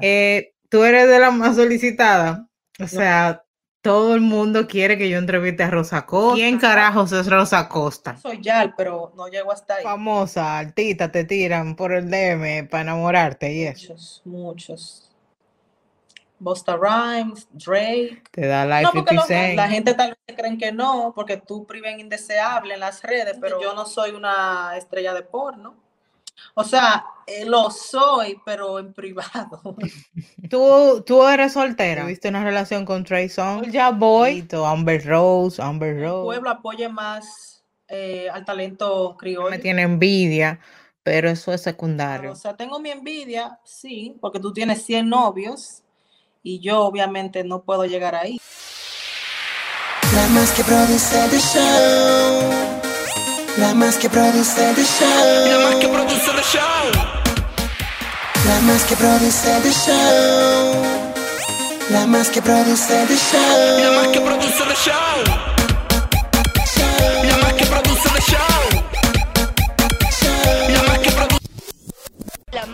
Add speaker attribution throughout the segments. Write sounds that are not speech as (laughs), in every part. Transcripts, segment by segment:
Speaker 1: Eh, tú eres de la más solicitada. O sea, todo el mundo quiere que yo entreviste a Rosa Costa. ¿Quién carajos es Rosa Costa?
Speaker 2: Soy Yal, pero no llego hasta ahí.
Speaker 1: Famosa, altita, te tiran por el DM para enamorarte y eso.
Speaker 2: Muchos, muchos. Busta Rhymes, Drake.
Speaker 1: Te da like
Speaker 2: no, porque la gente tal vez creen que no, porque tú priven indeseable en las redes, pero yo no soy una estrella de porno. O sea, eh, lo soy, pero en privado. (laughs)
Speaker 1: ¿Tú, tú eres soltera. ¿Tuviste una relación con Trey Songz? Ya voy. Amber Rose, Amber Rose.
Speaker 2: El pueblo apoya más eh, al talento criollo.
Speaker 1: Me tiene envidia, pero eso es secundario.
Speaker 2: o sea, tengo mi envidia, sí, porque tú tienes 100 novios y yo obviamente no puedo llegar ahí.
Speaker 3: La más que produce de show. La más que produce de show.
Speaker 4: La más que produce de show.
Speaker 3: La más que produce de show. La más que produce de show.
Speaker 4: La más que produce de show.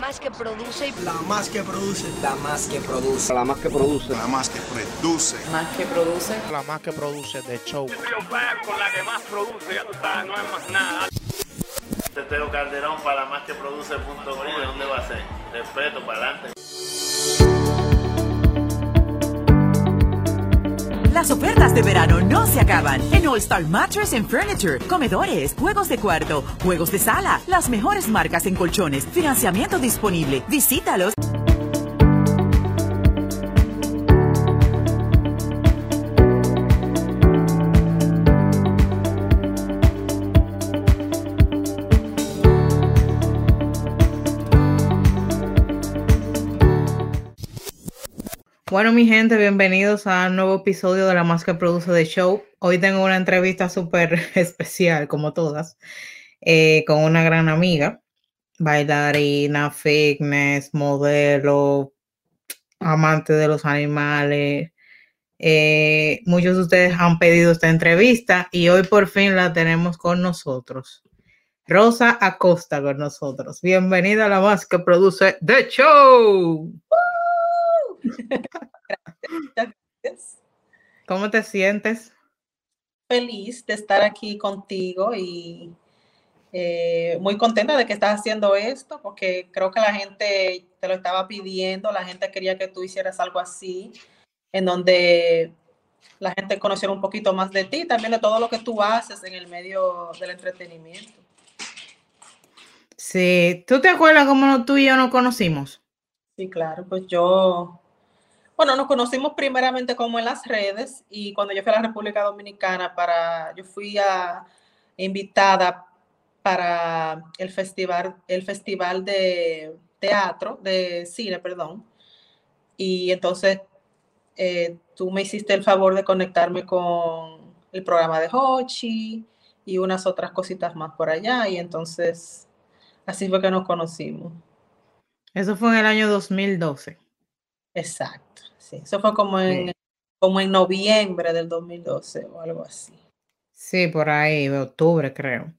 Speaker 4: Más que produce
Speaker 5: y
Speaker 4: La más que produce.
Speaker 6: La más que produce.
Speaker 7: La más que produce.
Speaker 8: La más que produce.
Speaker 9: Más que produce.
Speaker 7: La más que produce de show.
Speaker 10: con la que más produce, ya tú sabes, no es más nada.
Speaker 11: Teteo Calderón para la más que produce punto ¿de dónde va a ser? Respeto, para adelante.
Speaker 12: Las ofertas de verano no se acaban. En All Star Mattress and Furniture, comedores, juegos de cuarto, juegos de sala, las mejores marcas en colchones, financiamiento disponible. Visítalos.
Speaker 1: Bueno, mi gente, bienvenidos a un nuevo episodio de La Más que Produce de Show. Hoy tengo una entrevista súper (laughs) especial, como todas, eh, con una gran amiga, bailarina, fitness, modelo, amante de los animales. Eh, muchos de ustedes han pedido esta entrevista y hoy por fin la tenemos con nosotros. Rosa Acosta con nosotros. Bienvenida a La Más que Produce de Show.
Speaker 2: Gracias. (laughs)
Speaker 1: ¿Cómo te sientes?
Speaker 2: Feliz de estar aquí contigo y eh, muy contenta de que estás haciendo esto, porque creo que la gente te lo estaba pidiendo, la gente quería que tú hicieras algo así, en donde la gente conociera un poquito más de ti, también de todo lo que tú haces en el medio del entretenimiento.
Speaker 1: Sí, ¿tú te acuerdas cómo tú y yo nos conocimos?
Speaker 2: Sí, claro, pues yo bueno, nos conocimos primeramente como en las redes y cuando yo fui a la República Dominicana para, yo fui a, invitada para el festival, el festival de teatro, de cine, perdón. Y entonces eh, tú me hiciste el favor de conectarme con el programa de Hochi y unas otras cositas más por allá. Y entonces así fue que nos conocimos.
Speaker 1: Eso fue en el año 2012.
Speaker 2: Exacto. Sí, eso fue como en, como en noviembre del 2012 o algo así.
Speaker 1: Sí, por ahí, de octubre creo.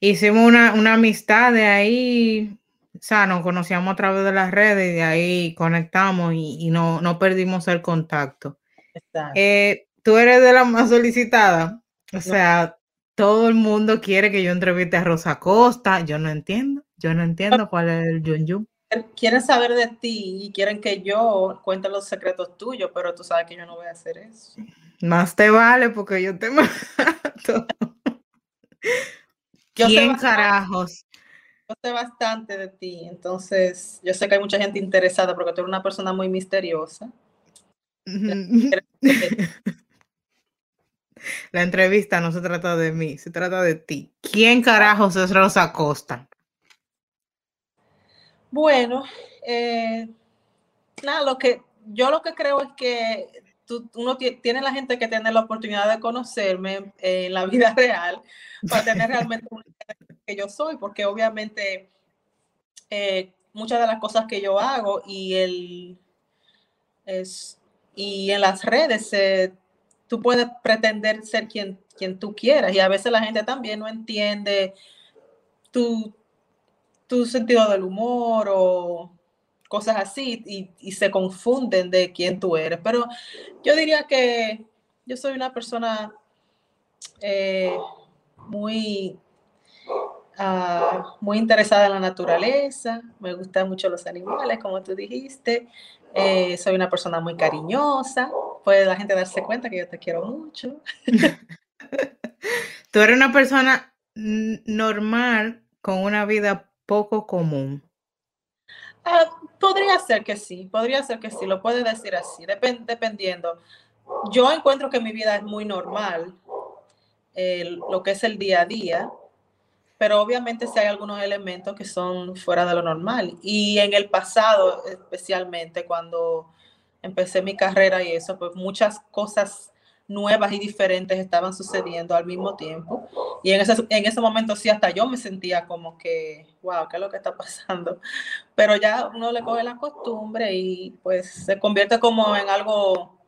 Speaker 1: Hicimos una, una amistad de ahí, o sea, nos conocíamos a través de las redes y de ahí conectamos y, no, no perdimos el contacto. Eh, Tú eres de la más solicitada, o sea, todo el mundo quiere que yo entreviste a Rosa Costa, yo no entiendo, yo no entiendo (laughs) cuál es el yun yun
Speaker 2: quieren saber de ti y quieren que yo cuente los secretos tuyos, pero tú sabes que yo no voy a hacer eso.
Speaker 1: Más te vale porque yo te (laughs) mato. ¿Quién carajos?
Speaker 2: Yo sé bastante de ti, entonces yo sé que hay mucha gente interesada porque tú eres una persona muy misteriosa. (laughs)
Speaker 1: La entrevista no se trata de mí, se trata de ti. ¿Quién carajos es Rosa Costa?
Speaker 2: Bueno, eh, nada, lo que yo lo que creo es que tú, uno tiene la gente que tiene la oportunidad de conocerme en la vida (laughs) real para tener (laughs) realmente una que yo soy, porque obviamente eh, muchas de las cosas que yo hago y el es, y en las redes eh, tú puedes pretender ser quien, quien tú quieras y a veces la gente también no entiende tu, tu sentido del humor o, cosas así y, se confunden de quién tú eres. Pero yo diría que yo soy una persona eh, muy, ah, muy interesada en la naturaleza, me gustan mucho los animales, como tú dijiste. Eh, soy una persona muy cariñosa, puede la gente darse cuenta que yo te quiero mucho. (laughs)
Speaker 1: Tú eres una persona normal con una vida poco común.
Speaker 2: Ah, podría ser que sí, podría ser que sí, lo puedes decir así, depen- dependiendo. Yo encuentro que mi vida es muy normal, lo que es el día a día, pero obviamente sí hay algunos elementos que son fuera de lo normal. Y en el pasado, especialmente cuando empecé mi carrera y eso, pues muchas cosas nuevas y diferentes estaban sucediendo al mismo tiempo. Y en ese, en ese momento sí, hasta yo me sentía como que, wow, ¿qué es lo que está pasando? (laughs) Pero ya uno le coge la costumbre y pues se convierte como en algo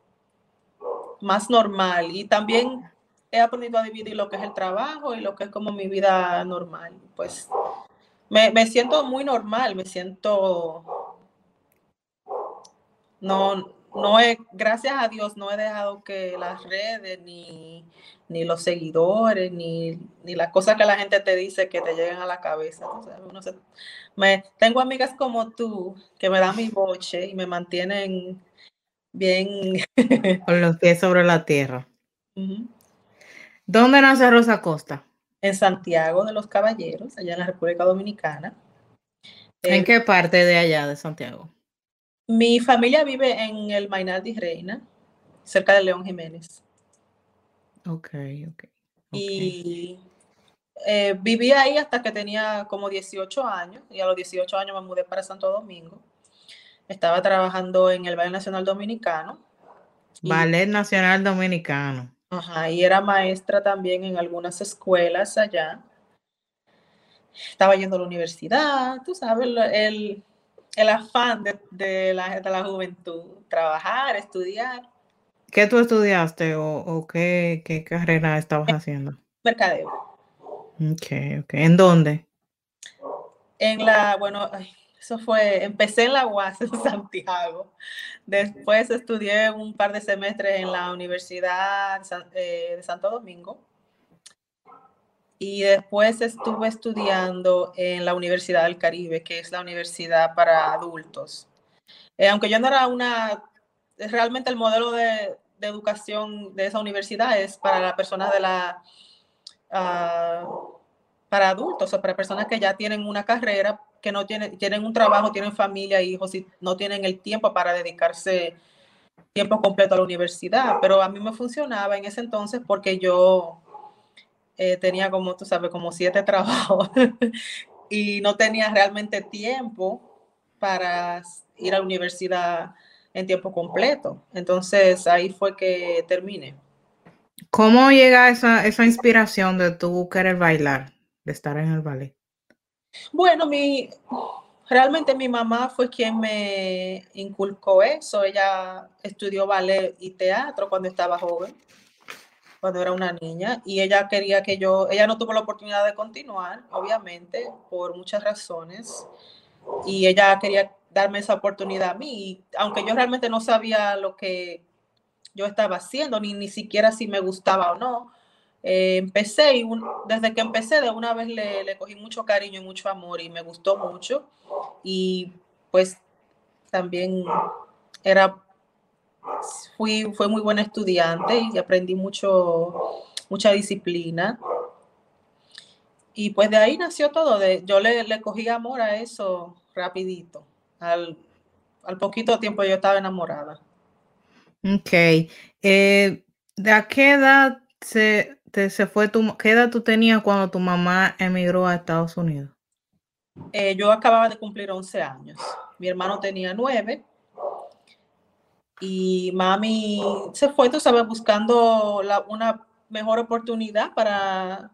Speaker 2: más normal. Y también he aprendido a dividir lo que es el trabajo y lo que es como mi vida normal. Pues me, me siento muy normal, me siento, no, no he, gracias a Dios, no he dejado que las redes, ni, ni los seguidores, ni, ni las cosas que la gente te dice que te lleguen a la cabeza. O sea, uno se- me, tengo amigas como tú que me dan mi boche y me mantienen bien. (laughs)
Speaker 1: Con los pies sobre la tierra. ¿Dónde nace Rosa Costa?
Speaker 2: en Santiago de los Caballeros, allá en la República Dominicana.
Speaker 1: ¿En
Speaker 2: Eh,
Speaker 1: qué parte de allá de Santiago?
Speaker 2: Mi familia vive en el Mainaldi Reina, cerca de León Jiménez.
Speaker 1: Ok, ok. ok.
Speaker 2: Y eh, viví ahí hasta que tenía como 18 años y a los 18 años me mudé para Santo Domingo. Estaba trabajando en el Ballet Nacional Dominicano. y-
Speaker 1: Ballet Nacional Dominicano.
Speaker 2: Ajá, y era maestra también en algunas escuelas allá. Estaba yendo a la universidad, tú sabes, el, el afán de, de la, de la juventud, trabajar, estudiar,
Speaker 1: ¿Qué tú estudiaste o, o qué, qué carrera estabas haciendo?
Speaker 2: mercadeo.
Speaker 1: Ok, ok. ¿En dónde?
Speaker 2: En la, bueno, ay, eso fue, empecé en la UAS en (laughs) Santiago. Después estudié un par de semestres en la Universidad de eh, de Santo Domingo. Y después estuve estudiando en la Universidad del Caribe, que es la universidad para adultos. Eh, aunque yo no era una, realmente el modelo de, de educación de esa universidad es para las personas de la, ah, para adultos o para personas que ya tienen una carrera, que no tienen, tienen un trabajo, tienen familia, hijos y no tienen el tiempo para dedicarse tiempo completo a la universidad. Pero a mí me funcionaba en ese entonces porque yo eh, tenía como, tú sabes, como siete (laughs) trabajos y no tenía realmente tiempo para ir a la universidad en tiempo completo. Entonces ahí fue que terminé.
Speaker 1: ¿Cómo llega esa, esa inspiración de tú querer bailar, de estar en el ballet?
Speaker 2: Bueno, mi, realmente mi mamá fue quien me inculcó eso. Ella estudió ballet y teatro cuando estaba joven, cuando era una niña, y ella quería que yo, ella no tuvo la oportunidad de continuar, obviamente, por muchas razones, y ella quería darme esa oportunidad a mí, aunque yo realmente no sabía lo que yo estaba haciendo, ni, ni siquiera si me gustaba o no. Eh, empecé y un- desde que empecé de una vez le, le cogí mucho cariño y mucho amor y me gustó mucho y pues también era fui fue muy buena estudiante y aprendí mucho mucha disciplina y pues de ahí nació todo de yo le, le cogí amor a eso rapidito al, al poquito tiempo yo estaba enamorada
Speaker 1: Ok. Eh, ¿de a qué edad se, te- se fue tu, qué edad tú tenías cuando tu mamá emigró a Estados Unidos?
Speaker 2: Eh, yo acababa de cumplir 11 años. Mi hermano tenía 9. Y mami se fue, tú sabes, buscando una mejor oportunidad para,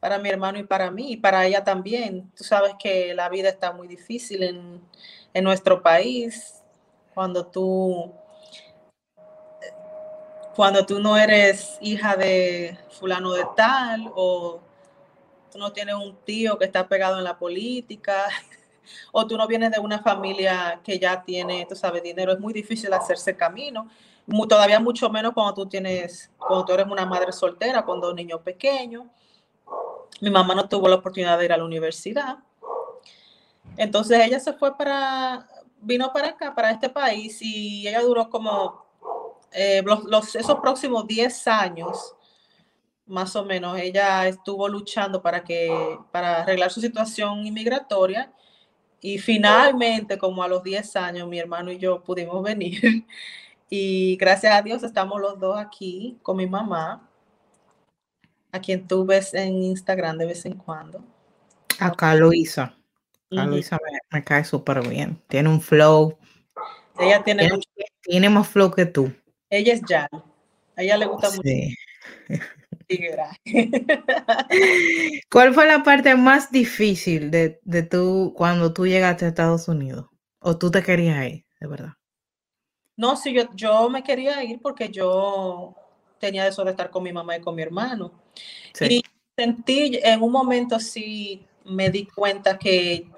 Speaker 2: para mi hermano y para mí, y para ella también. Tú sabes que la vida está muy difícil en, en nuestro país. Cuando tú, cuando tú no eres hija de fulano de tal o tú no tienes un tío que está pegado en la política (laughs) o tú no vienes de una familia que ya tiene, tú sabes, dinero, es muy difícil hacerse camino. Mu- Todavía mucho menos cuando tú tienes, cuando tú eres una madre soltera con dos niños pequeños. Mi mamá no tuvo la oportunidad de ir a la universidad. Entonces ella se fue para, vino para acá, para este país, y ella duró como eh, los, los- esos próximos 10 años, más o menos, ella estuvo luchando para que, para arreglar su situación inmigratoria. Y finalmente, como a los 10 años, mi hermano y yo pudimos venir. (laughs) Y gracias a Dios estamos los dos aquí con mi mamá, a quien tú ves en Instagram de vez en cuando.
Speaker 1: Acá Luisa. A. Luisa me, me cae súper bien. Tiene un flow.
Speaker 2: Ella tiene
Speaker 1: Tiene,
Speaker 2: mucho-
Speaker 1: tiene más flow que tú.
Speaker 2: ella es Yal. A ella le gusta mucho
Speaker 1: Sí. (laughs)
Speaker 2: tigueraje.
Speaker 1: ¿Cuál fue la parte más difícil de, de tú cuando tú llegaste a Estados Unidos? ¿O tú te querías ir, de verdad?
Speaker 2: No, sí, yo, yo me quería ir porque yo tenía eso de estar con mi mamá y con mi hermano.
Speaker 1: Sí.
Speaker 2: Y sentí, en un momento sí me di cuenta que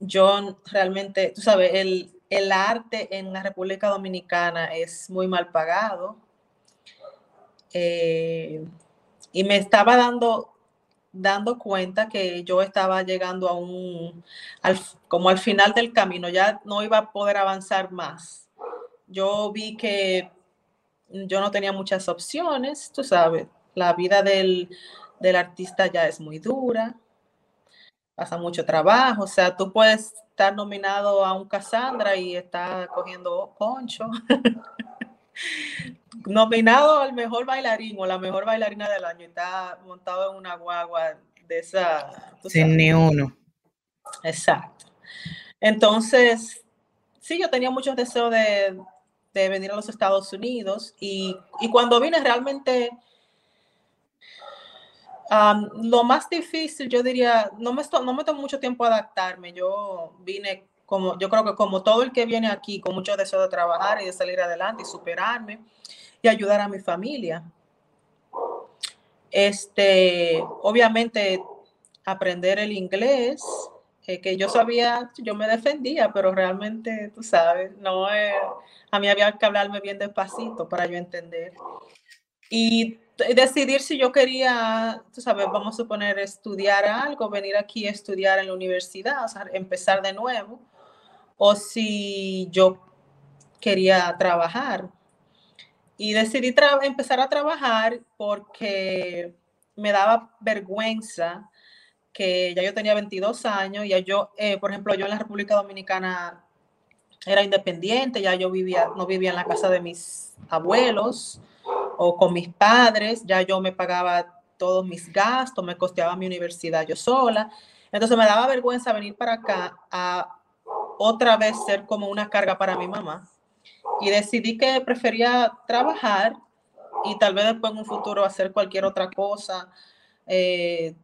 Speaker 2: yo realmente, tú sabes, el, el arte en la República Dominicana es muy mal pagado. Eh, y me estaba dando, dando cuenta que yo estaba llegando a un, al, como al final del camino, ya no iba a poder avanzar más. Yo vi que yo no tenía muchas opciones, tú sabes, la vida del, del artista ya es muy dura, pasa mucho trabajo, o sea, tú puedes estar nominado a un Cassandra y está cogiendo poncho. (laughs) nominado al mejor bailarín o la mejor bailarina del año y está montado en una guagua de esa.
Speaker 1: Sin ni uno.
Speaker 2: Exacto. Entonces, sí, yo tenía muchos deseos de, de venir a los Estados Unidos y, y cuando vine realmente, lo más difícil, yo diría, no me, no me tomó mucho tiempo adaptarme. Yo vine como, yo creo que como todo el que viene aquí, con mucho deseo de trabajar y de salir adelante y superarme y ayudar a mi familia. Este, obviamente, aprender el inglés, eh, que yo sabía, yo me defendía, pero realmente, tú sabes, no es, a mí había que hablarme bien despacito para yo entender. Y decidir si yo quería, tú sabes, vamos a suponer, estudiar algo, venir aquí a estudiar en la universidad, o sea, empezar de nuevo, o si yo quería trabajar. Y decidí empezar a trabajar porque me daba vergüenza que ya yo tenía 22 años, ya yo, eh, por ejemplo, yo en la República Dominicana era independiente, ya yo vivía, no vivía en la casa de mis abuelos o con mis padres, ya yo me pagaba todos mis gastos, me costeaba mi universidad yo sola. Entonces me daba vergüenza venir para acá a otra vez ser como una carga para mi mamá. Y decidí que prefería trabajar y tal vez después en un futuro hacer cualquier otra cosa, eh,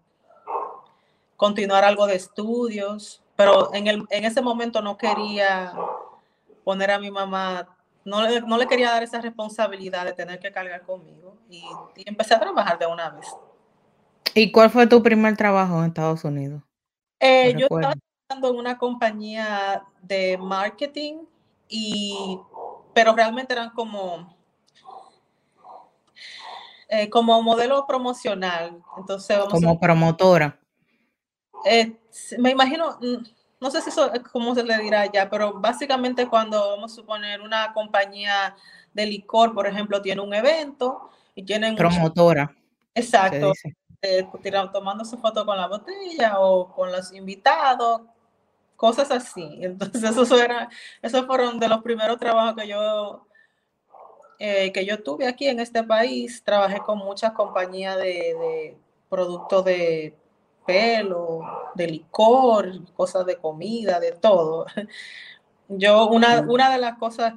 Speaker 2: continuar algo de estudios, pero en, el, en ese momento no quería poner a mi mamá, no le, no le quería dar esa responsabilidad de tener que cargar conmigo y, y empecé a trabajar de una vez.
Speaker 1: ¿Y cuál fue tu primer trabajo en Estados Unidos?
Speaker 2: Eh,
Speaker 1: ¿Te
Speaker 2: yo estaba trabajando en una compañía de marketing y pero realmente eran como eh, como modelo promocional. Entonces, vamos a
Speaker 1: Como promotora.
Speaker 2: Eh, me imagino, mm, no sé si eso, es cómo se le dirá ya, pero básicamente cuando vamos a suponer una compañía de licor, por ejemplo, tiene un evento y tienen
Speaker 1: Promotora,
Speaker 2: exacto, eh, tomando su foto con la botella o con los invitados, cosas así. Entonces, eso era, esos fueron de los primeros trabajos que yo eh, que yo tuve aquí en este país. Trabajé con muchas compañías de, de productos de pelo, de licor, cosas de comida, de todo. Yo, una, una de las cosas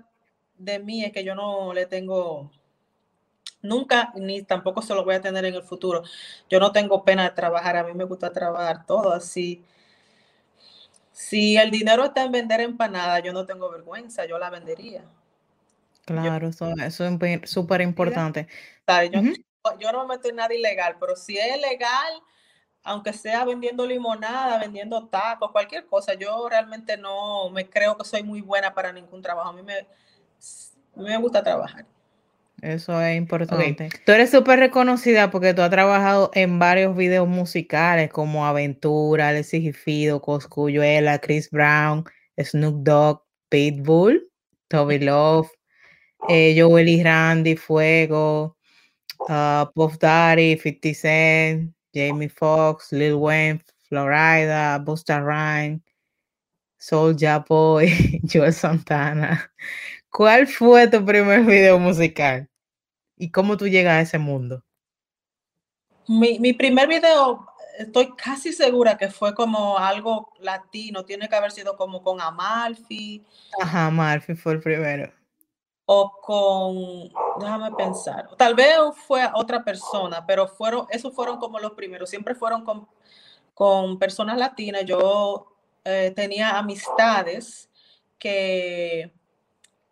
Speaker 2: de mí es que yo no le tengo, nunca, ni tampoco se lo voy a tener en el futuro. Yo no tengo pena de trabajar, a mí me gusta trabajar todo así. Si el dinero está en vender empanadas, yo no tengo vergüenza, yo la vendería.
Speaker 1: Claro, eso, eso es súper importante.
Speaker 2: Yo, yo no me meto en nada ilegal, pero si es legal, aunque sea vendiendo limonada, vendiendo tacos, cualquier cosa, yo realmente no me creo que soy muy buena para ningún trabajo. A mí me, a mí me gusta trabajar.
Speaker 1: Eso es importante. Tú eres súper reconocida porque tú has trabajado en varios videos musicales como Aventura, Alexis y Fido, Coscuyuela, Chris Brown, Snoop Dogg, Pitbull, Toby Love, eh, Joel y Randy, Fuego, uh, Puff Daddy, 50 Cent, Jamie Foxx, Lil Wayne, Florida, Busta Rhymes, Soulja Boy, (laughs) Joel Santana. ¿Cuál fue tu primer video musical? ¿Y cómo tú llegas a ese mundo?
Speaker 2: Mi, mi primer video, estoy casi segura que fue como algo latino, tiene que haber sido como con Amalfi
Speaker 1: Ajá, Amalfi fue el primero.
Speaker 2: o con, déjame pensar, tal vez fue otra persona, pero fueron, esos fueron como los primeros, siempre fueron con, con personas latinas. Yo eh, tenía amistades que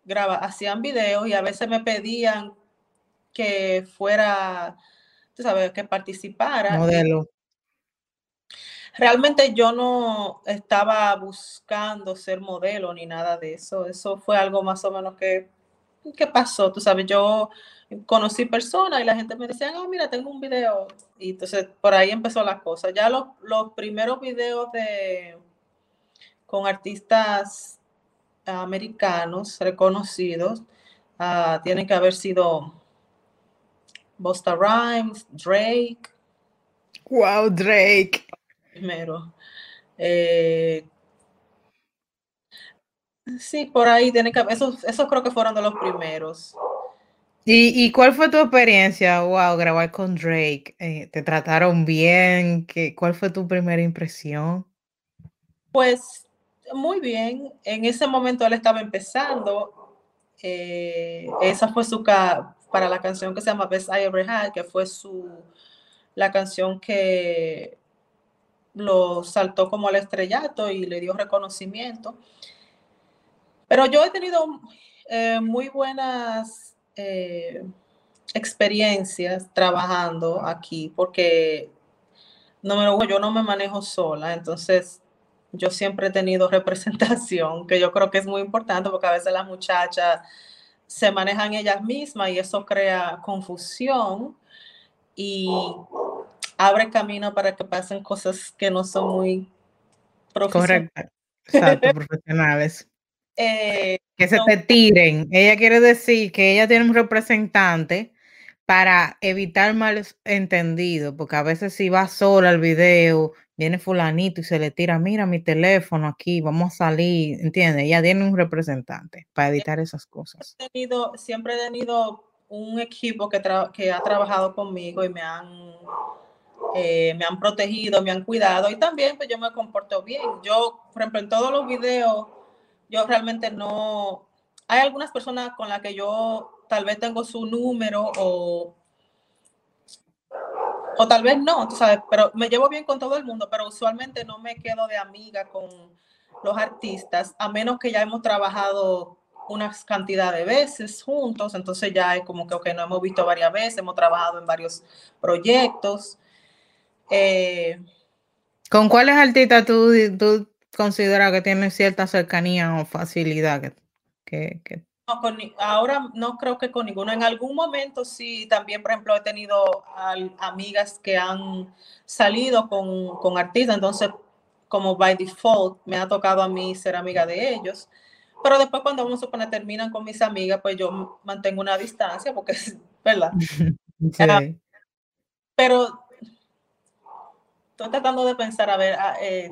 Speaker 2: graba, hacían videos y a veces me pedían que fuera, tú sabes, que participara.
Speaker 1: Modelo.
Speaker 2: Realmente yo no estaba buscando ser modelo ni nada de eso. Eso fue algo más o menos que, que pasó. Tú sabes, yo conocí personas y la gente me decía, ah, mira, tengo un video. Y entonces por ahí empezó la cosa. Ya los, los primeros videos de con artistas americanos reconocidos ah, tienen que haber sido Busta Rhymes, Drake,
Speaker 1: Wow, Drake.
Speaker 2: primero. Eh, sí, por ahí tienen que esos, esos creo que fueron de los primeros.
Speaker 1: ¿Y, y cuál fue tu experiencia? Wow, grabar con Drake. Eh, ¿te trataron bien? ¿Qué, ¿Cuál fue tu primera impresión?
Speaker 2: Pues muy bien. En ese momento él estaba empezando. eh, esa fue su para la canción que se llama Best I Ever Had, que fue su la canción que lo saltó como al estrellato y le dio reconocimiento. Pero yo he tenido eh, muy buenas eh, experiencias trabajando aquí porque número uno, yo no me manejo sola, entonces yo siempre he tenido (laughs) representación, que yo creo que es muy importante porque a veces las muchachas se manejan ellas mismas y eso crea confusión y abre camino para que pasen cosas que no son muy profesionales.
Speaker 1: Correcto. Exacto, profesionales. (laughs)
Speaker 2: Eh,
Speaker 1: Que se
Speaker 2: no,
Speaker 1: te tiren. Ella quiere decir que ella tiene un representante para evitar malos entendidos, porque a veces si va sola al video, viene fulanito y se le tira, mira mi teléfono aquí, vamos a salir, ¿entiendes? Ella tiene un representante para evitar esas cosas.
Speaker 2: he tenido, siempre he tenido un equipo que, que ha trabajado conmigo y me han, eh, me han protegido, me han cuidado y también pues yo me comporto bien. Yo, por ejemplo, en todos los videos, yo realmente no, hay algunas personas con las que yo tal vez tengo su número o, o tal vez no, tú sabes, pero me llevo bien con todo el mundo, pero usualmente no me quedo de amiga con los artistas, a menos que ya hemos trabajado una cantidad de veces juntos, entonces ya es como que, ok, nos hemos visto varias veces, hemos trabajado en varios proyectos. Eh,
Speaker 1: ¿Con cuáles artistas tú, consideras que tienen cierta cercanía o facilidad? Que, que,
Speaker 2: con ahora no creo que con ninguno. En algún momento sí, también, por ejemplo, he tenido al- amigas que han salido con, con artistas, entonces como by default me ha tocado a mí ser amiga de ellos. Pero después cuando vamos a suponer terminan con mis amigas, pues yo mantengo una distancia porque es verdad. (laughs) Pero estoy tratando de pensar, a ver, ah, eh,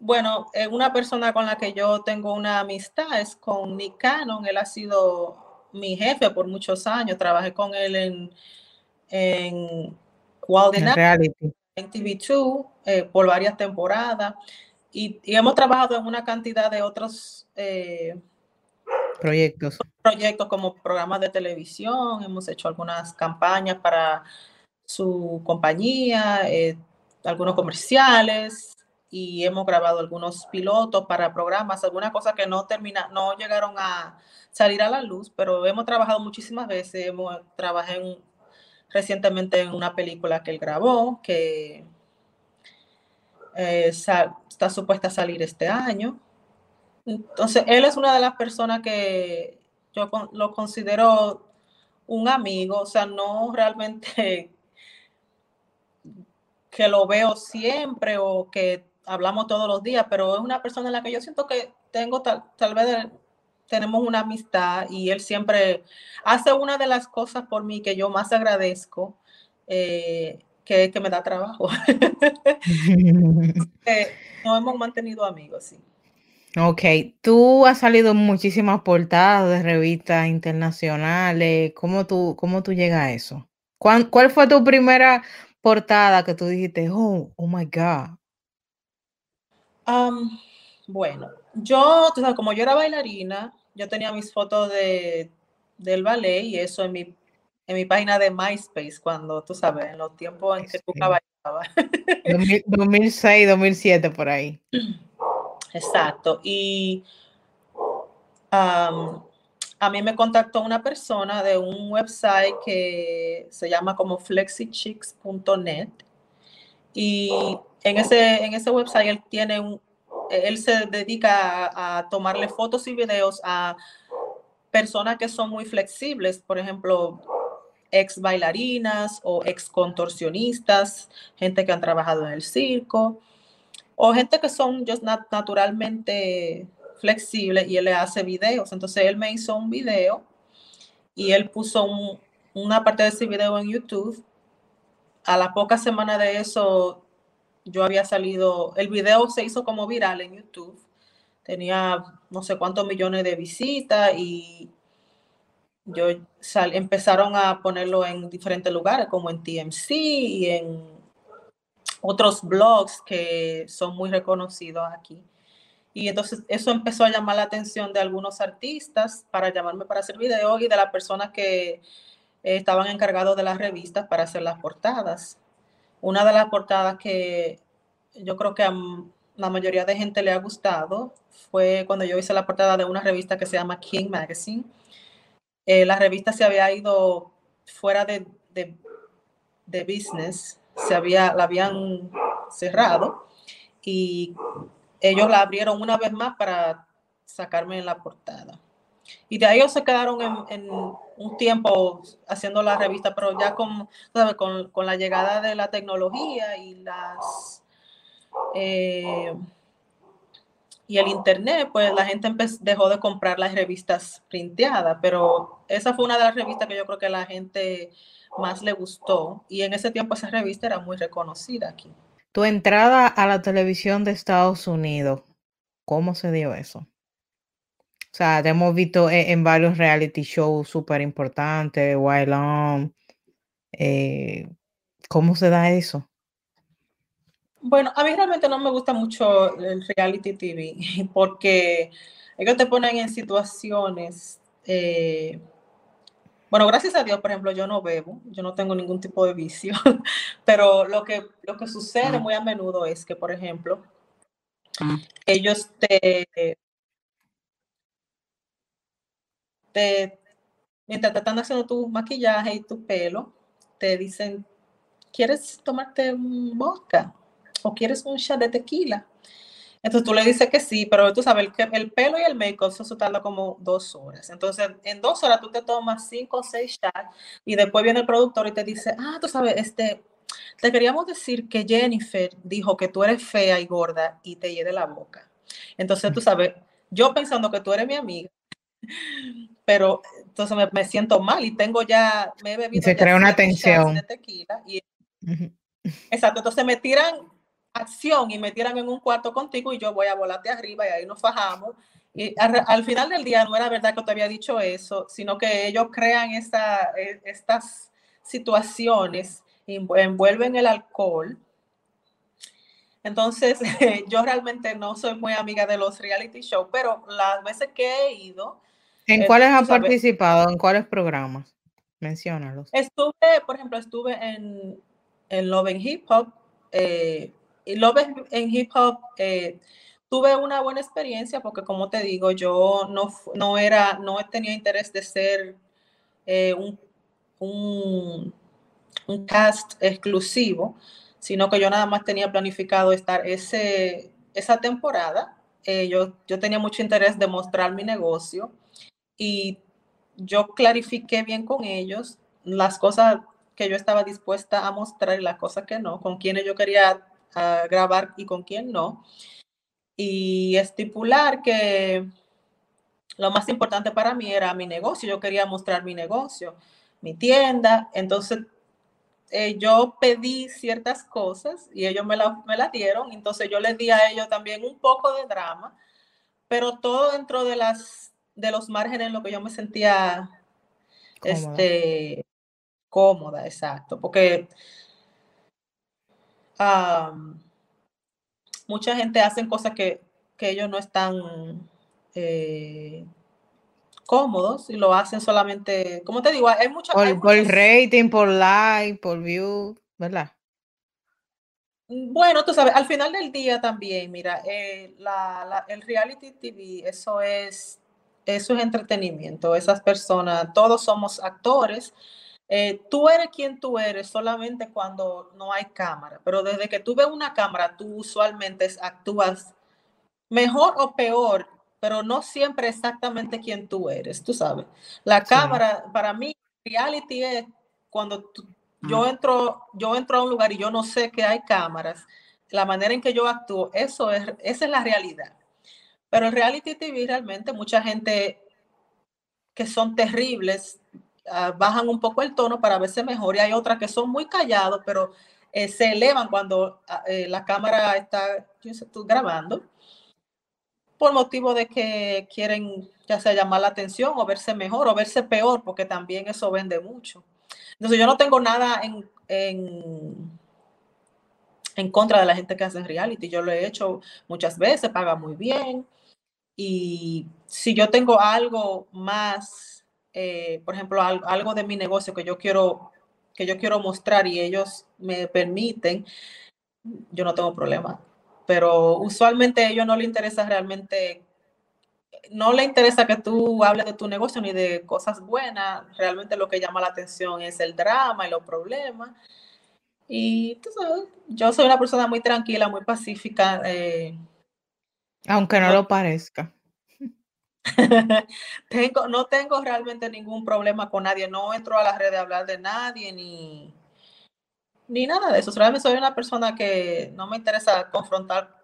Speaker 2: bueno, eh, una persona con la que yo tengo una amistad es con Nick Cannon, él ha sido mi jefe por muchos años, trabajé con él en, en Wild
Speaker 1: En
Speaker 2: Enough,
Speaker 1: reality.
Speaker 2: en TV2 eh, por varias temporadas. Y, y hemos trabajado en una cantidad de otros eh,
Speaker 1: Proyectos.
Speaker 2: proyectos como programas de televisión, hemos hecho algunas campañas para su compañía, eh, algunos comerciales y hemos grabado algunos pilotos para programas, algunas cosas que no termina, no llegaron a salir a la luz, pero hemos trabajado muchísimas veces, trabajé en- recientemente en una película que él grabó, que eh, está supuesta a salir este año. Entonces, él es una de las personas que yo lo considero un amigo, o sea, no realmente (laughs) que lo veo siempre o que hablamos todos los días, pero es una persona en la que yo siento que tengo tal, tal vez tenemos una amistad y él siempre hace una de las cosas por mí que yo más agradezco, eh, que es que me da trabajo. (laughs) Eh, Nos hemos mantenido amigos, sí.
Speaker 1: Ok, tú has salido en muchísimas portadas de revistas internacionales. ¿Cómo tú, cómo tú llegas a eso? ¿Cuán- ¿Cuál, fue tu primera portada que tú dijiste, oh, oh my God?
Speaker 2: Am, bueno, yo, tú sabes, como yo era bailarina, yo tenía mis fotos de, del ballet y eso en mi, en mi página de MySpace, cuando tú sabes, en los tiempos en que tú bailabas.
Speaker 1: 2000 2006, 2007, por ahí. (clears throat)
Speaker 2: Exacto. Y a mí me contactó una persona de un website que se llama como flexichicks.net. Y en ese, en ese website él tiene un, él se dedica a, a tomarle fotos y videos a personas que son muy flexibles, por ejemplo, ex bailarinas o ex contorsionistas, gente que han trabajado en el circo o gente que son just nat- naturalmente flexibles y él le hace videos. Entonces él me hizo un video y él puso un- una parte de ese video en YouTube. A la poca semana de eso, yo había salido, el video se hizo como viral en YouTube. Tenía no sé cuántos millones de visitas y yo empezaron a ponerlo en diferentes lugares, como en TMC y en otros blogs que son muy reconocidos aquí. Y entonces eso empezó a llamar la atención de algunos artistas para llamarme para hacer videos y de las personas que estaban encargados de las revistas para hacer las portadas. Una de las portadas que yo creo que a la mayoría de gente le ha gustado fue cuando yo hice la portada de una revista que se llama King Magazine. Eh, la revista se había ido fuera de, de, de business, se había, la habían cerrado y ellos la abrieron una vez más para sacarme en la portada. Y de ahí ellos se quedaron en, en un tiempo haciendo la revista, pero ya con, con, con la llegada de la tecnología y las eh, y el internet, pues la gente dejó de comprar las revistas printeadas, pero esa fue una de las revistas que yo creo que la gente más le gustó y en ese tiempo esa revista era muy reconocida aquí.
Speaker 1: Tu entrada a la televisión de Estados Unidos, ¿cómo se dio eso? O sea, te hemos visto e- en, varios reality shows súper importantes, Wild On. eh, ¿cómo se da eso?
Speaker 2: Bueno, a mí realmente no me gusta mucho el reality TV (laughs) porque ellos te ponen en situaciones, eh, bueno, gracias a Dios, por ejemplo, yo no bebo, yo no tengo ningún tipo de vicio, (laughs) pero lo que, lo que sucede muy a menudo es que, por ejemplo, ellos te, mientras te están haciendo tu maquillaje y tu pelo, te dicen, ¿quieres tomarte un vodka? ¿O quieres un shot de tequila? Entonces tú le dices que sí, pero tú sabes, el, el pelo y el make-up, eso tarda como dos horas. Entonces, en dos horas tú te tomas cinco o seis shots y después viene el productor y te dice, ah, tú sabes, este, te queríamos decir que Jennifer dijo que tú eres fea y gorda y te hiede la boca. Entonces, tú sabes, yo pensando que tú eres mi amiga, pero entonces me, me siento mal y tengo ya, me he bebido
Speaker 1: se
Speaker 2: ya
Speaker 1: crea una tensión.
Speaker 2: de tequila y
Speaker 1: Ujú.
Speaker 2: Exacto, entonces me tiran acción y me tiran en un cuarto contigo y yo voy a volarte arriba y ahí nos fajamos. Y al, al final del día no era verdad que te había dicho eso, sino que ellos crean esta, eh, estas situaciones, envu- envuelven el alcohol. Entonces, (laughs) yo realmente no soy muy amiga de los reality shows, pero las veces que he ido,
Speaker 1: ¿En
Speaker 2: eh,
Speaker 1: cuáles
Speaker 2: sabes,
Speaker 1: participado? ¿En cuáles programas? Menciónalos.
Speaker 2: Estuve, por ejemplo, estuve en, en Love en Hip Hop. eh, y Love en- Hip Hop eh, tuve una buena experiencia porque, como te digo, yo no, no era, no tenía interés de ser un, un, un cast exclusivo, sino que yo nada más tenía planificado estar ese, esa temporada. Eh, yo, yo tenía mucho interés de mostrar mi negocio y yo clarifiqué bien con ellos las cosas que yo estaba dispuesta a mostrar y las cosas que no, con quienes yo quería ah, grabar y con quién no. Y estipular que lo más importante para mí era mi negocio. Yo quería mostrar mi negocio, mi tienda. Entonces, eh, yo pedí ciertas cosas y ellos me la, me la dieron. Entonces, yo les di a ellos también un poco de drama, pero todo dentro de las de los márgenes en lo que yo me sentía
Speaker 1: Cómoda.
Speaker 2: este cómoda, exacto, porque mucha gente hacen cosas que, que ellos no están eh, cómodos y lo hacen solamente, como te digo, hay muchas
Speaker 1: Por, por rating, por like, por view, ¿verdad?
Speaker 2: Bueno, tú sabes, al final del día también, mira, eh, la, la- el reality TV, eso es, eso es entretenimiento. Esas personas, todos somos actores. Eh, tú eres quien tú eres solamente cuando no hay cámara, pero desde que tú ves una cámara, tú usualmente actúas mejor o peor, pero no siempre exactamente quien tú eres, tú sabes. La
Speaker 1: Sí.
Speaker 2: cámara, para mí, reality es cuando tú- yo entro, yo entro a un lugar y yo no sé que hay cámaras, la manera en que yo actúo, eso es, esa es la realidad. Pero el reality TV realmente mucha gente que son terribles ah, bajan un poco el tono para verse mejor y hay otras que son muy callados, pero eh, se elevan cuando ah, eh, la cámara está yo sé, tú, grabando por motivo de que quieren ya sea llamar la atención o verse mejor o verse peor, porque también eso vende mucho. Entonces yo no tengo nada en, en, en contra de la gente que hace reality. Yo lo he hecho muchas veces, paga muy bien. Y si yo tengo algo más, eh, por ejemplo, al- algo de mi negocio que yo quiero que yo quiero mostrar y ellos me permiten, yo no tengo problema. Pero usualmente a ellos no les interesa realmente, no le interesa que tú hables de tu negocio ni de cosas buenas. Realmente lo que llama la atención es el drama y los problemas. Y tú sabes, yo soy una persona muy tranquila, muy pacífica. eh,
Speaker 1: Aunque no
Speaker 2: No.
Speaker 1: lo parezca. (laughs)
Speaker 2: tengo, no tengo realmente ningún problema con nadie, no entro a las redes a hablar de nadie ni, ni nada de eso. Realmente soy una persona que no me interesa confrontar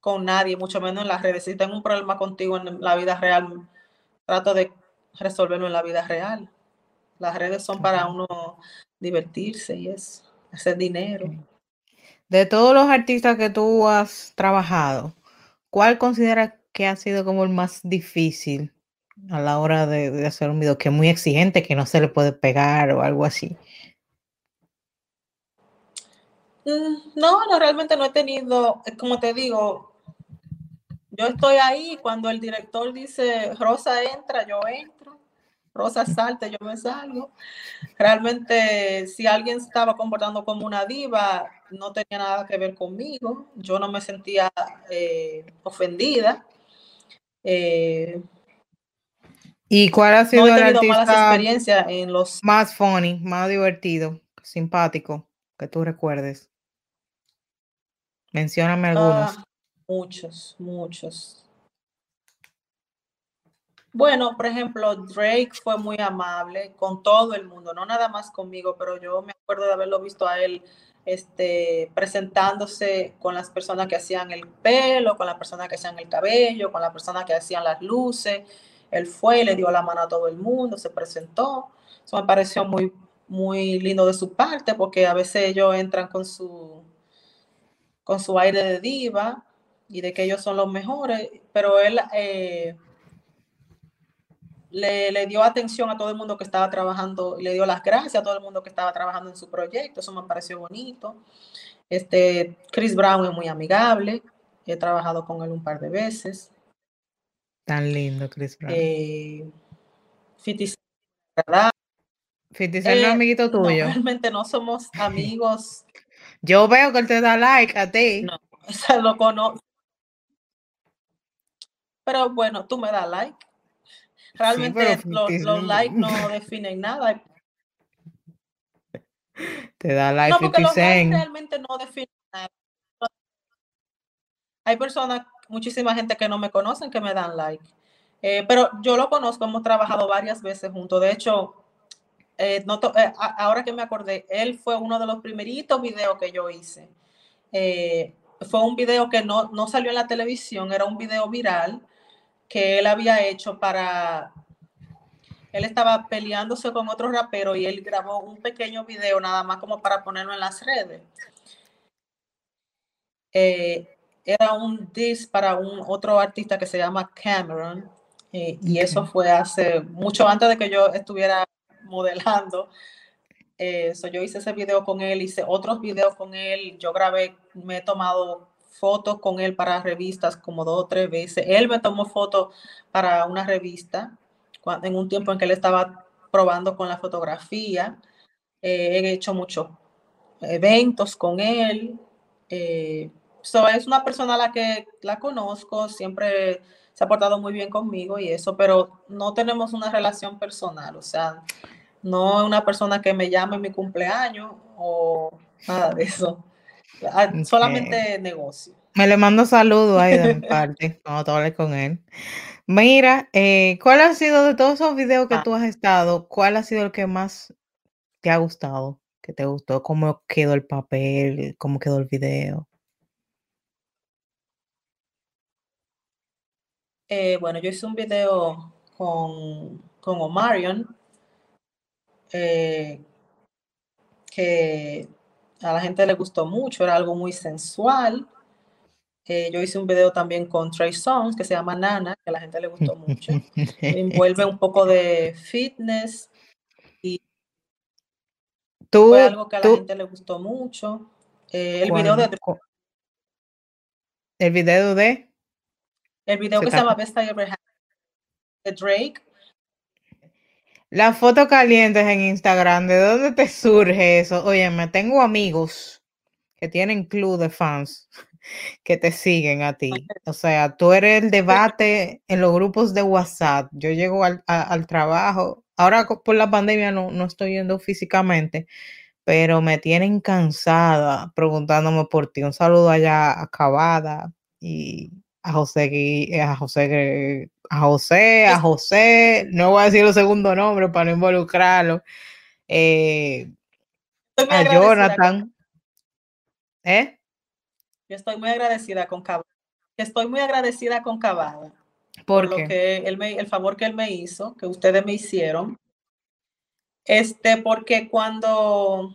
Speaker 2: con nadie, mucho menos en las redes. Si tengo un problema contigo en la vida real, trato de resolverlo en la vida real. Las redes son para uno divertirse y eso, hacer dinero.
Speaker 1: De todos los artistas que tú has trabajado, ¿cuál consideras que ha sido como el más difícil a la hora de, de hacer un video? Que es muy exigente, que no se le puede pegar o algo así.
Speaker 2: Mm, No, no, realmente no he tenido, eh, como te digo, yo estoy ahí cuando el director dice, Rosa entra, yo entro, Rosa salta, yo me salgo. Realmente, si alguien estaba comportando como una diva, no tenía nada que ver conmigo, yo no me sentía eh, ofendida. Eh,
Speaker 1: ¿Y cuál ha
Speaker 2: no
Speaker 1: sido
Speaker 2: he
Speaker 1: el
Speaker 2: tenido malas
Speaker 1: artista
Speaker 2: experiencias en los
Speaker 1: más funny, más divertido, simpático que tú recuerdes? Mencióname algunos.
Speaker 2: Ah, muchos, muchos. Bueno, por ejemplo, Drake fue muy amable con todo el mundo, no nada más conmigo, pero yo me acuerdo de haberlo visto a él este, presentándose con las personas que hacían el pelo, con las personas que hacían el cabello, con las personas que hacían las luces. Él fue y le dio la mano a todo el mundo, se presentó. Eso me pareció muy, muy lindo de su parte, porque a veces ellos entran con su, con su aire de diva y de que ellos son los mejores, pero él eh, le, le, dio atención a todo el mundo que estaba trabajando, le dio las gracias a todo el mundo que estaba trabajando en su proyecto, eso me pareció bonito. Este, Chris Brown es muy amigable, he trabajado con él un par de veces.
Speaker 1: Tan lindo, Chris Brown.
Speaker 2: Eh, 50
Speaker 1: Cent no es amiguito tuyo.
Speaker 2: No, realmente no somos (laughs) amigos.
Speaker 1: Yo veo que él te da like a ti.
Speaker 2: No, (laughs) o sea, lo conozco. Pero bueno, tú me das like. Realmente
Speaker 1: sí,
Speaker 2: los, los likes no (laughs) definen nada.
Speaker 1: Te da like
Speaker 2: No, porque
Speaker 1: 50
Speaker 2: los likes realmente no definen nada. Hay personas, muchísima gente que no me conocen que me dan like. Eh, pero yo lo conozco, hemos trabajado varias veces juntos. De hecho, eh, no eh, ahora que me acordé, él fue uno de los primeritos videos que yo hice. Eh, fue un video que no, no salió en la televisión, era un video viral que él había hecho para... Él estaba peleándose con otro rapero y él grabó un pequeño video nada más como para ponerlo en las redes. Eh, era un diss para un otro artista que se llama Cameron eh, y eso fue hace mucho antes de que yo estuviera modelando. Eh, so yo hice ese video con él, hice otros videos con él, yo grabé, me he tomado fotos con él para revistas como dos o tres veces. Él me tomó fotos para una revista en un tiempo en que él estaba probando con la fotografía. Eh, he hecho muchos eventos con él. Eh, so, es una persona a la que la conozco, siempre se ha portado muy bien conmigo y eso, pero no tenemos una relación personal, o sea, no es una persona que me llame en mi cumpleaños o nada de eso. Ah,
Speaker 1: Ok.
Speaker 2: Solamente negocio.
Speaker 1: Me le mando saludos ahí de mi (laughs) parte cuando hables con él. Mira, eh, ¿cuál ha sido de todos esos videos que
Speaker 2: Ah.
Speaker 1: tú has estado, cuál ha sido el que más te ha gustado? ¿Que te gustó? ¿Cómo quedó el papel? ¿Cómo quedó el video?
Speaker 2: Eh, bueno, yo hice un video con, con Omarion, eh, que a la gente le gustó mucho, era algo muy sensual. Eh, yo hice un video también con Trey Songz que se llama Nana, que a la gente le gustó mucho. (laughs) Envuelve un poco de fitness,
Speaker 1: Tú,
Speaker 2: fue algo que a la
Speaker 1: tú,
Speaker 2: gente le gustó mucho. Eh, el video
Speaker 1: ¿cuál-
Speaker 2: de
Speaker 1: el video de
Speaker 2: el video
Speaker 1: se
Speaker 2: que se llama Best I Ever Had de Drake.
Speaker 1: Las fotos calientes en Instagram, ¿de dónde te surge eso? Oye, me tengo amigos que tienen club de fans (laughs) que te siguen a ti. O sea, tú eres el (laughs) debate en los grupos de WhatsApp. Yo llego al, a- al trabajo. Ahora por la pandemia no, no estoy yendo físicamente, pero me tienen cansada preguntándome por ti. Un saludo allá a Cavada y a José, a José, a José, a José, no voy a decir los segundos nombres para no involucrarlo. eh, a Jonathan. ¿Eh?
Speaker 2: yo estoy muy agradecida con Cavada. Estoy muy agradecida con Cavada. por
Speaker 1: ¿Por
Speaker 2: lo que él me, el favor que él me hizo, que ustedes me hicieron. Este, porque cuando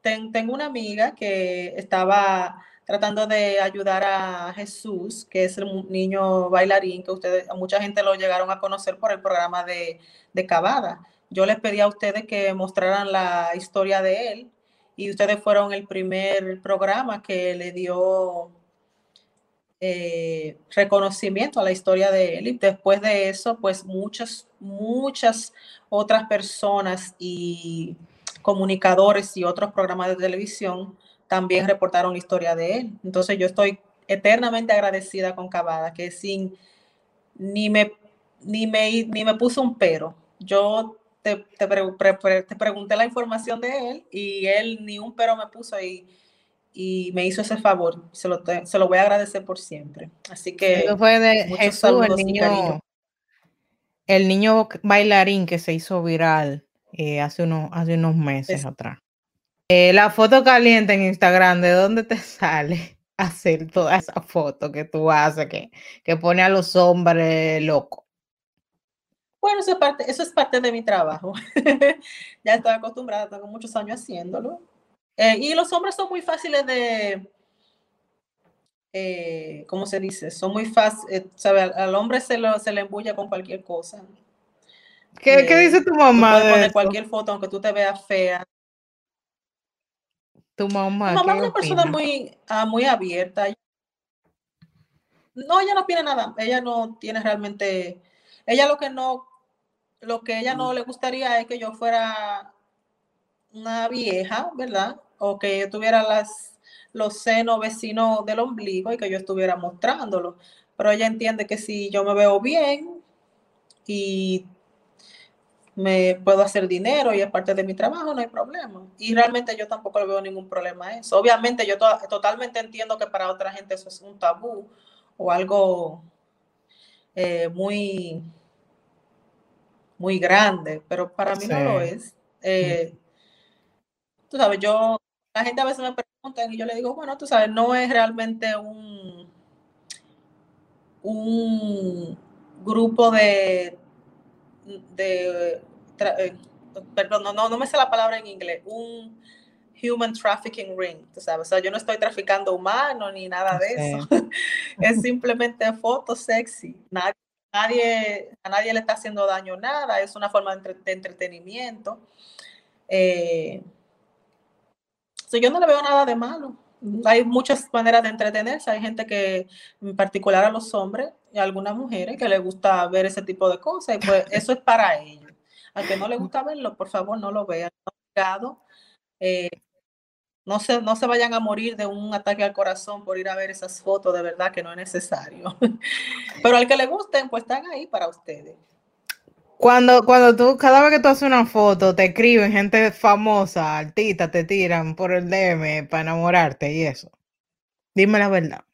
Speaker 2: ten- tengo una amiga que estaba tratando de ayudar a Jesús, que es el niño bailarín, que ustedes, mucha gente lo llegaron a conocer por el programa de, de Cavada. Yo les pedí a ustedes que mostraran la historia de él y ustedes fueron el primer programa que le dio eh, reconocimiento a la historia de él y después de eso, pues muchas, muchas otras personas y comunicadores y otros programas de televisión también reportaron la historia de él. Entonces yo estoy eternamente agradecida con Cavada, que sin ni me, ni me, ni me puso un pero. Yo te, te, pre- te pregunté la información de él y él ni un pero me puso y, y me hizo ese favor. Se lo, te- se lo voy a agradecer por siempre. Así que
Speaker 1: Eso fue de
Speaker 2: muchos
Speaker 1: Jesús, el
Speaker 2: saludos y cariño.
Speaker 1: niño, el niño bailarín que se hizo viral eh, hace, unos, hace unos meses
Speaker 2: Es-
Speaker 1: atrás. Eh, la foto caliente en Instagram, ¿de dónde te (laughs) sale hacer toda esa foto que tú haces que, que pone a los hombres locos?
Speaker 2: Bueno, eso es parte, eso es parte de mi trabajo. (laughs) ya estoy acostumbrada, tengo muchos años haciéndolo. Eh, y los hombres son muy fáciles de, eh, ¿cómo se dice? Son muy fáciles, al, al hombre se, lo, se le embulla con cualquier cosa.
Speaker 1: ¿Qué, qué dice tu mamá de
Speaker 2: poner cualquier foto, aunque tú te veas fea.
Speaker 1: Tu
Speaker 2: Mi
Speaker 1: mamá,
Speaker 2: mamá
Speaker 1: ¿qué
Speaker 2: es una persona muy, ah, muy abierta. No, ella no opina nada. Ella no tiene realmente. Ella lo que no. Lo que ella no le gustaría es que yo fuera una vieja, ¿verdad? O que yo tuviera las, los senos vecinos del ombligo y que yo estuviera mostrándolo. Pero ella entiende que si yo me veo bien y me puedo hacer dinero y es parte de mi trabajo, no hay problema. Y realmente yo tampoco le veo ningún problema a eso. Obviamente yo to- totalmente entiendo que para otra gente eso es un tabú o algo eh, muy, muy grande, pero para mí no lo
Speaker 1: Sí.
Speaker 2: es. Eh, tú sabes, yo, la gente a veces me pregunta y yo le digo, bueno, tú sabes, no es realmente un, un grupo de, de tra- eh, perdón, no, no, no me sé la palabra en inglés, un human trafficking ring, tú sabes, o sea, yo no estoy traficando humanos ni nada de eso, (laughs) es simplemente fotos sexy, nadie, nadie, a nadie le está haciendo daño nada, es una forma de, entre- de entretenimiento. Eh, so, yo no le veo nada de malo. Hay muchas maneras de entretenerse. Hay gente que, en particular a los hombres y a algunas mujeres, que les gusta ver ese tipo de cosas. Y pues (laughs) eso es para ellos. Al que no le gusta verlo, por favor, no lo vean. Eh, no, se, no se vayan a morir de un ataque al corazón por ir a ver esas fotos, de verdad que no es necesario. (laughs) Pero al que le gusten, pues están ahí para ustedes.
Speaker 1: Cuando, cuando tú, cada vez que tú haces una foto, te escriben gente famosa, artista, te tiran por el DM para enamorarte y eso. Dime la verdad.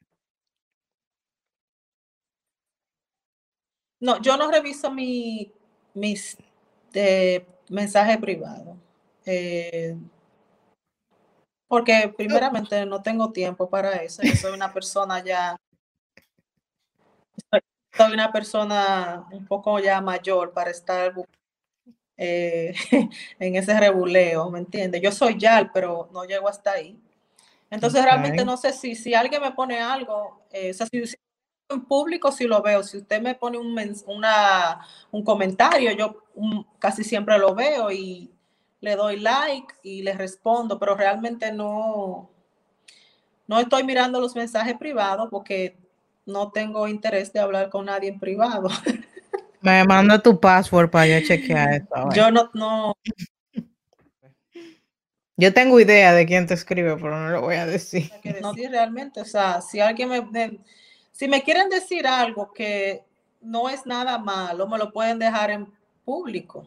Speaker 2: No, yo no reviso mi, mis eh, mensajes privados. Eh, porque primeramente no tengo tiempo para eso. Yo soy una persona ya, soy, una persona un poco ya mayor para estar eh, (laughs) en ese rebuleo, ¿me entiendes? Yo soy YAL, pero no llego hasta ahí. Entonces realmente
Speaker 1: Ok.
Speaker 2: no sé si, si alguien me pone algo, eh, o sea, si, si en público sí lo veo, si usted me pone un, una, un comentario, yo mm, casi siempre lo veo y le doy like y le respondo, pero realmente no, no estoy mirando los mensajes privados porque no tengo interés de hablar con nadie en privado. (laughs)
Speaker 1: Me manda tu password para yo chequear eso. ver.
Speaker 2: Yo no, no,
Speaker 1: Yo tengo idea de quién te escribe, pero no lo voy a decir.
Speaker 2: que decir realmente, o sea, si alguien me, me- si me quieren decir algo que no es nada malo, me lo pueden dejar en público.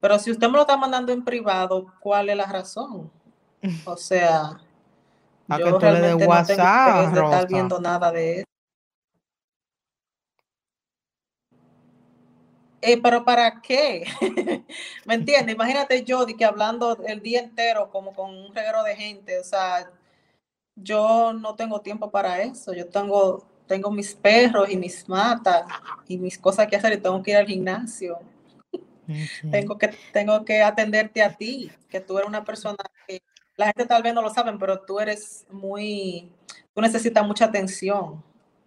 Speaker 2: Pero si usted me lo está mandando en privado, ¿cuál es la razón? O sea,
Speaker 1: A que
Speaker 2: yo
Speaker 1: tú le des
Speaker 2: no tengo
Speaker 1: WhatsApp,
Speaker 2: interés de estar viendo nada de eso. Eh, pero ¿para qué? (laughs) ¿Me entiendes? Imagínate yo de que hablando el día entero como con un reguero de gente, o sea, yo no tengo tiempo para eso. Yo tengo, tengo mis perros y mis matas y mis cosas que hacer y tengo que ir al gimnasio. Tengo que, tengo que atenderte a ti, que tú eres una persona que la gente tal vez no lo saben, pero tú eres muy, tú necesitas mucha atención.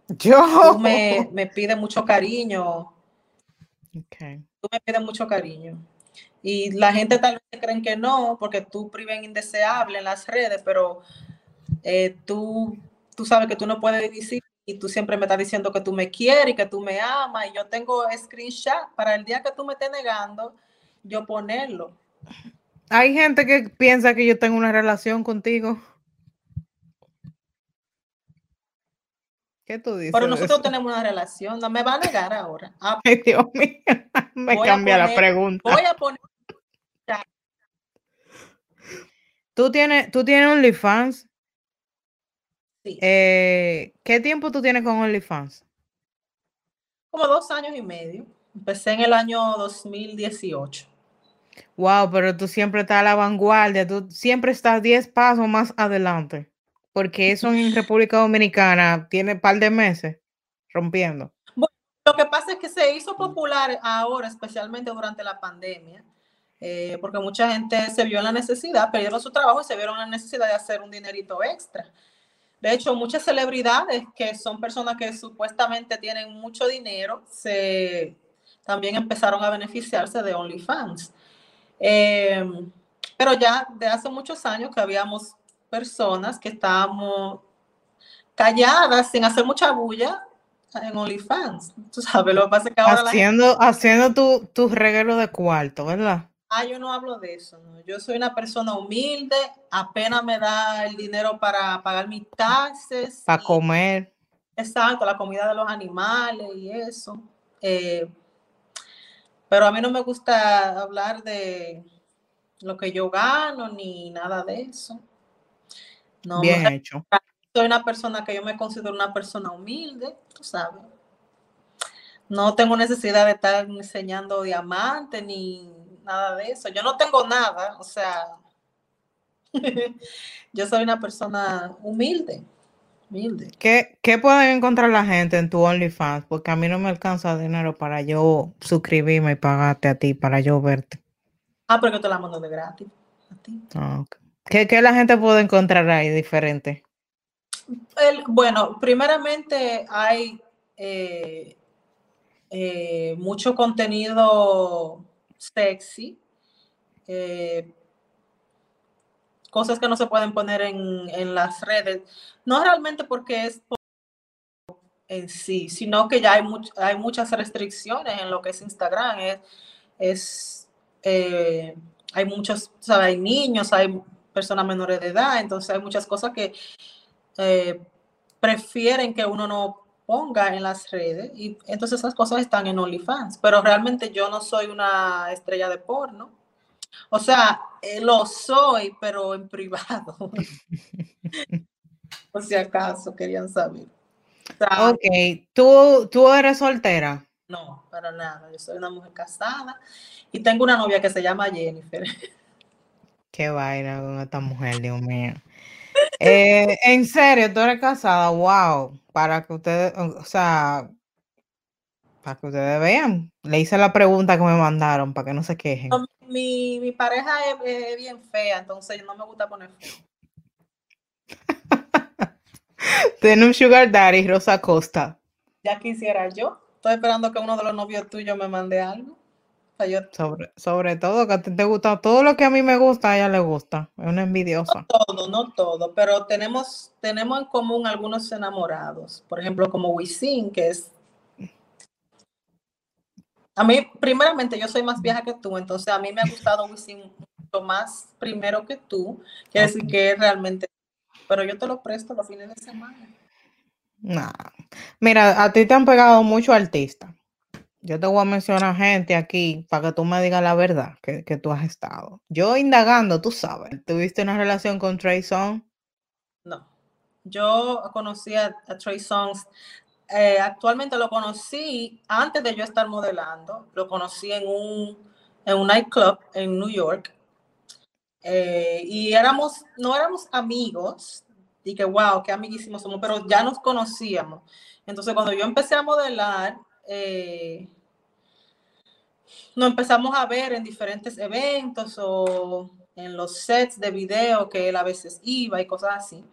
Speaker 1: Yo.
Speaker 2: Tú me, me pides mucho cariño,
Speaker 1: Ok.
Speaker 2: tú me pides mucho cariño. Y la gente tal vez creen que no, porque tú priven indeseable en las redes, pero eh, tú, tú sabes que tú no puedes sin y tú siempre me estás diciendo que tú me quieres y que tú me amas y yo tengo screenshot para el día que tú me estés negando, yo ponerlo.
Speaker 1: Hay gente que piensa que yo tengo una relación contigo. ¿Qué tú dices?
Speaker 2: Pero nosotros tenemos una relación, no me va a negar ahora. Ah, (laughs)
Speaker 1: Ay, Dios mío, (laughs) me cambia la
Speaker 2: poner-
Speaker 1: pregunta.
Speaker 2: Voy a poner,
Speaker 1: ¿Tú tienes, tú tienes OnlyFans?
Speaker 2: sí,
Speaker 1: Eh, ¿Qué tiempo tú tienes con OnlyFans?
Speaker 2: como dos años y medio. Empecé en el año 2018.
Speaker 1: Wow, pero tú siempre estás a la vanguardia, tú siempre estás 10 pasos más adelante, porque eso en República Dominicana tiene un par de meses rompiendo.
Speaker 2: Lo que pasa es que se hizo popular ahora, especialmente durante la pandemia, eh, porque mucha gente se vio en la necesidad, perdieron su trabajo y se vieron en la necesidad de hacer un dinerito extra. De hecho, muchas celebridades que son personas que supuestamente tienen mucho dinero, se, también empezaron a beneficiarse de OnlyFans. Eh, pero ya de hace muchos años que habíamos personas que estábamos calladas, sin hacer mucha bulla, en OnlyFans. Tú sabes, lo que pasa es que ahora la gente,
Speaker 1: Haciendo, haciendo tu, tu reguero de cuarto, ¿verdad?
Speaker 2: ah, yo no hablo de eso, ¿no? Yo soy una persona humilde, apenas me da el dinero para pagar mis taxes.
Speaker 1: Para
Speaker 2: y- Pero a mí no me gusta hablar de lo que yo gano ni nada de eso. No,
Speaker 1: Bien hecho.
Speaker 2: soy una persona que yo me considero una persona humilde, tú sabes. No tengo necesidad de estar enseñando diamantes ni nada de eso. Yo no tengo nada, o sea, (laughs) yo soy una persona humilde, humilde.
Speaker 1: ¿Qué, ¿Qué pueden encontrar la gente en tu OnlyFans? Porque a mí no me alcanza dinero para yo suscribirme y pagarte a ti, para yo verte.
Speaker 2: Ah, pero yo te la mando de gratis. A ti.
Speaker 1: Ah. ¿Qué, qué la gente puede encontrar ahí diferente?
Speaker 2: El- bueno, primeramente hay eh, eh, mucho contenido sexy, eh, cosas que no se pueden poner en, en las redes, no realmente porque es por- en sí, sino que ya hay, much- hay muchas restricciones en lo que es Instagram, es, es, eh, hay muchos, ¿sabes? hay niños, hay personas menores de edad, entonces hay muchas cosas que eh, prefieren que uno no ponga en las redes y entonces esas cosas están en OnlyFans, pero realmente yo no soy una estrella de porno. O sea, eh, lo soy, pero en privado. (laughs) Por si acaso querían saber. O sea,
Speaker 1: Ok, ¿tú, tú eres soltera.
Speaker 2: no, para nada. Yo soy una mujer casada y tengo una novia que se llama Jennifer. (laughs)
Speaker 1: Qué vaina con esta mujer, Dios mío. (laughs) Eh, en serio, tú eres casada, wow. Para que ustedes, o sea, para que ustedes vean. Le hice la pregunta que me mandaron para que no se quejen.
Speaker 2: No, Mi, mi pareja es, es bien fea, entonces no me gusta poner feo. (laughs)
Speaker 1: Tiene un sugar daddy, Rosa Costa.
Speaker 2: Ya quisiera yo. Estoy esperando que uno de los novios tuyos me mande algo. Yo
Speaker 1: Sobre, sobre todo que a ti te gusta, todo lo que a mí me gusta, a ella le gusta. Es una envidiosa.
Speaker 2: todo, no todo, pero tenemos, tenemos en común algunos enamorados. Por ejemplo, como Wisin, que es. A mí, primeramente, yo soy más vieja que tú, entonces a mí me ha gustado Wisin mucho más primero que tú. Quiere decir que es realmente. Pero yo te lo presto los fines de semana.
Speaker 1: Nah. Mira, a ti te han pegado muchos artistas. Yo te voy a mencionar gente aquí para que tú me digas la verdad que, que tú has estado. Yo indagando, tú sabes. ¿Tuviste una relación con Trey Songz?
Speaker 2: No. Yo conocí a, a Trey Songz. Eh, actualmente lo conocí antes de yo estar modelando. Lo conocí en un, en un nightclub en New York. Eh, y éramos, no éramos amigos. Y que, wow, qué amiguísimos somos, pero ya nos conocíamos. Entonces, cuando yo empecé a modelar, eh, nos empezamos a ver en diferentes eventos o en los sets de video que él a veces iba y cosas así.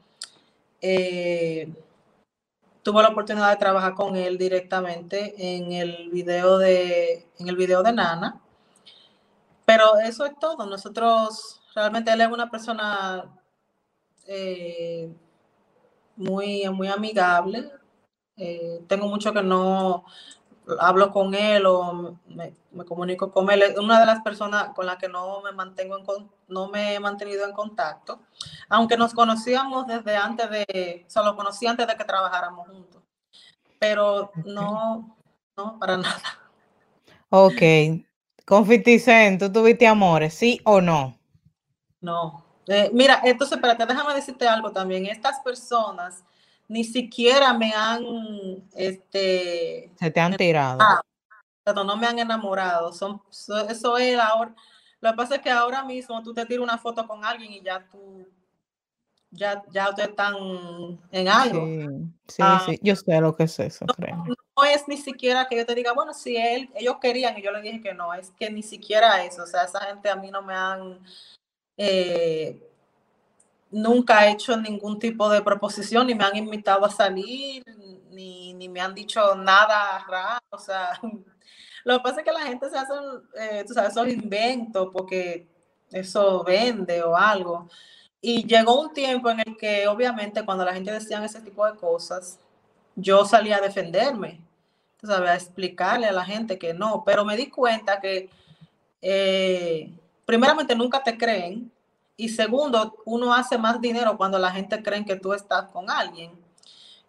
Speaker 2: Eh, tuve la oportunidad de trabajar con él directamente en el video de, en el video de Nana. Pero eso es todo. Nosotros, realmente él es una persona eh, muy, muy amigable. Eh, tengo mucho que no hablo con él o me, me comunico con él. Es una de las personas con las que no me mantengo en con- no me he mantenido en contacto, aunque nos conocíamos desde antes de, o sea, lo conocí antes de que trabajáramos juntos, pero no, no, para nada.
Speaker 1: Ok. Con 50 Cent, ¿tú tuviste amores? ¿Sí o no?
Speaker 2: No. Eh, mira, entonces, espérate, déjame decirte algo también. Estas personas ni siquiera me han, este,
Speaker 1: Se te han tirado.
Speaker 2: No me han enamorado. Son, so- eso es ahora. Lo que pasa es que ahora mismo tú te tiras una foto con alguien y ya tú, ya, ya ustedes están en algo.
Speaker 1: Sí, sí,
Speaker 2: Ah.
Speaker 1: sí. Yo sé lo que es eso, créeme.
Speaker 2: No es ni siquiera que yo te diga, bueno, si él, ellos querían y yo les dije que no, es que ni siquiera eso. O sea, esa gente a mí no me han, eh, nunca hecho ningún tipo de proposición, ni me han invitado a salir, ni, ni me han dicho nada raro. O sea, (laughs) lo que pasa es que la gente se hace, eh, tú sabes, esos inventos porque eso vende o algo. Y llegó un tiempo en el que, obviamente, cuando la gente decía ese tipo de cosas, yo salía a defenderme, tú sabes, a explicarle a la gente que no, pero me di cuenta que, eh, primeramente, nunca te creen, y segundo, uno hace más dinero cuando la gente cree que tú estás con alguien.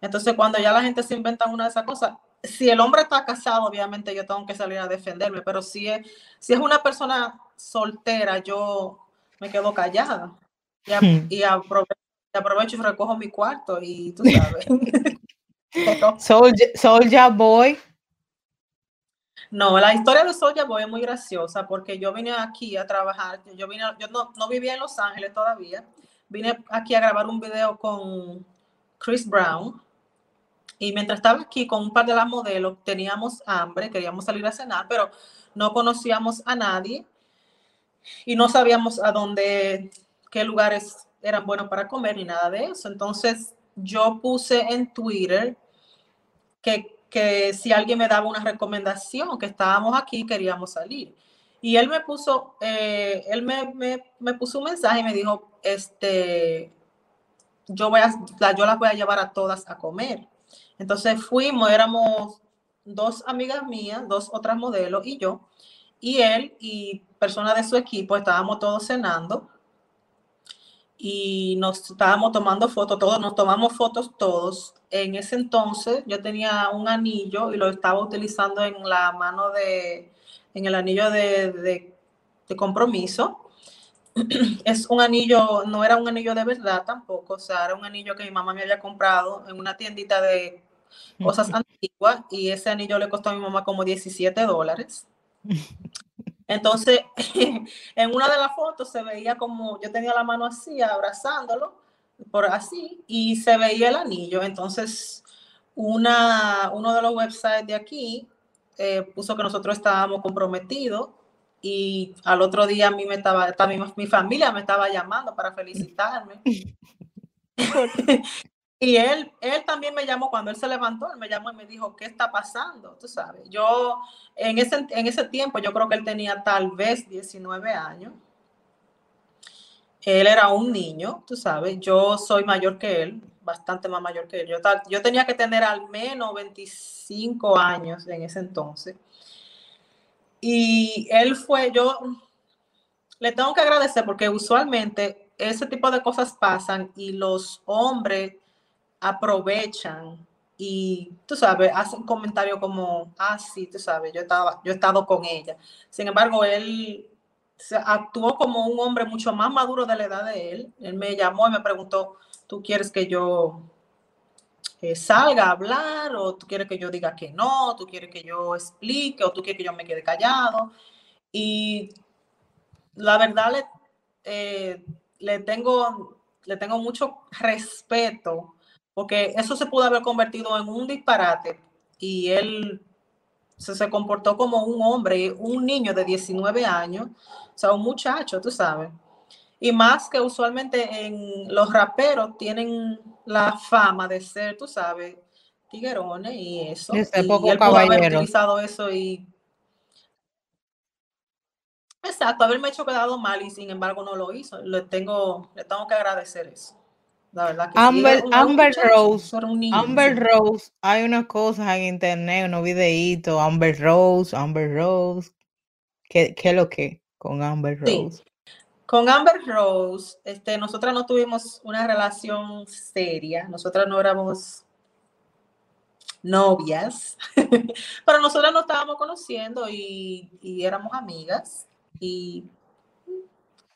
Speaker 2: Entonces, cuando ya la gente se inventa una de esas cosas, si el hombre está casado, obviamente yo tengo que salir a defenderme, pero si es, si es una persona soltera, yo me quedo callada y, a-
Speaker 1: Hmm.
Speaker 2: y aprovecho, y aprovecho y recojo mi cuarto y tú sabes.
Speaker 1: Soulja Soulja Boy.
Speaker 2: No, la historia de Soulja Boy es muy graciosa porque yo vine aquí a trabajar, yo vine, yo no, no vivía en Los Ángeles todavía, vine aquí a grabar un video con Chris Brown y mientras estaba aquí con un par de las modelos teníamos hambre, queríamos salir a cenar, pero no conocíamos a nadie y no sabíamos a dónde, qué lugares eran buenos para comer ni nada de eso. Entonces yo puse en Twitter que, que si alguien me daba una recomendación, que estábamos aquí, queríamos salir. Y él me puso, eh, él me, me, me puso un mensaje y me dijo, este, yo, voy a, yo las voy a llevar a todas a comer. Entonces fuimos, éramos dos amigas mías, dos otras modelos y yo, y él y personas de su equipo, estábamos todos cenando y nos estábamos tomando fotos, todos nos tomamos fotos todos. En ese entonces yo tenía un anillo y lo estaba utilizando en la mano de, en el anillo de, de, de compromiso. (clears throat) Es un anillo, no era un anillo de verdad tampoco, o sea, era un anillo que mi mamá me había comprado en una tiendita de cosas antiguas y ese anillo le costó a mi mamá como 17 dólares. (laughs) Entonces, (laughs) en una de las fotos se veía como yo tenía la mano así, abrazándolo, por así, y se veía el anillo. Entonces, una, uno de los websites de aquí eh, puso que nosotros estábamos comprometidos y al otro día a mí me estaba, mi, mi familia me estaba llamando para felicitarme. (laughs) Y él, él también me llamó cuando él se levantó, él me llamó y me dijo, ¿qué está pasando? Tú sabes, yo en ese, en ese tiempo yo creo que él tenía tal vez 19 años. Él era un niño, tú sabes, yo soy mayor que él, bastante más mayor que él. Yo, yo tenía que tener al menos 25 años en ese entonces. Y él fue, yo le tengo que agradecer porque usualmente ese tipo de cosas pasan y los hombres aprovechan y tú sabes, hacen comentarios como, ah, sí, tú sabes, yo estaba, yo he estado con ella. Sin embargo, él actuó como un hombre mucho más maduro de la edad de él. Él me llamó y me preguntó, ¿tú quieres que yo eh, salga a hablar o tú quieres que yo diga que no, tú quieres que yo explique o tú quieres que yo me quede callado? Y la verdad le, eh, le, tengo, le tengo mucho respeto porque eso se pudo haber convertido en un disparate y él se, se comportó como un hombre, un niño de 19 años, o sea, un muchacho, tú sabes. Y más que usualmente en los raperos tienen la fama de ser, tú sabes, tiguerones y eso.
Speaker 1: Ser
Speaker 2: y
Speaker 1: poco
Speaker 2: él pudo haber utilizado eso y Exacto, haberme hecho quedado mal y sin embargo no lo hizo. Le tengo, le tengo que agradecer eso. La verdad que sí,
Speaker 1: Amber, Amber Rose, Amber
Speaker 2: sí.
Speaker 1: Rose, hay unas cosas en internet, unos videitos, Amber Rose, Amber Rose. ¿Qué, qué es lo que con Amber
Speaker 2: Sí.
Speaker 1: Rose?
Speaker 2: Con Amber Rose, este, nosotras no tuvimos una relación seria, nosotras no éramos novias, (laughs) pero nosotras nos estábamos conociendo y, y éramos amigas. Y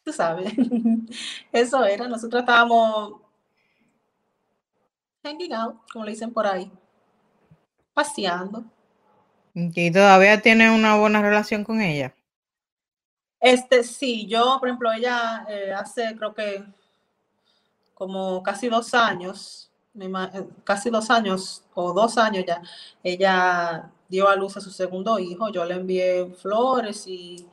Speaker 2: tú sabes, (laughs) eso era, nosotros estábamos hanging out, como le dicen por ahí, paseando.
Speaker 1: ¿Y todavía tiene una buena relación con ella?
Speaker 2: Este, sí, yo, por ejemplo, ella eh, hace creo que como casi dos años, eh, casi dos años o dos años ya, ella dio a luz a su segundo hijo, yo le envié flores y,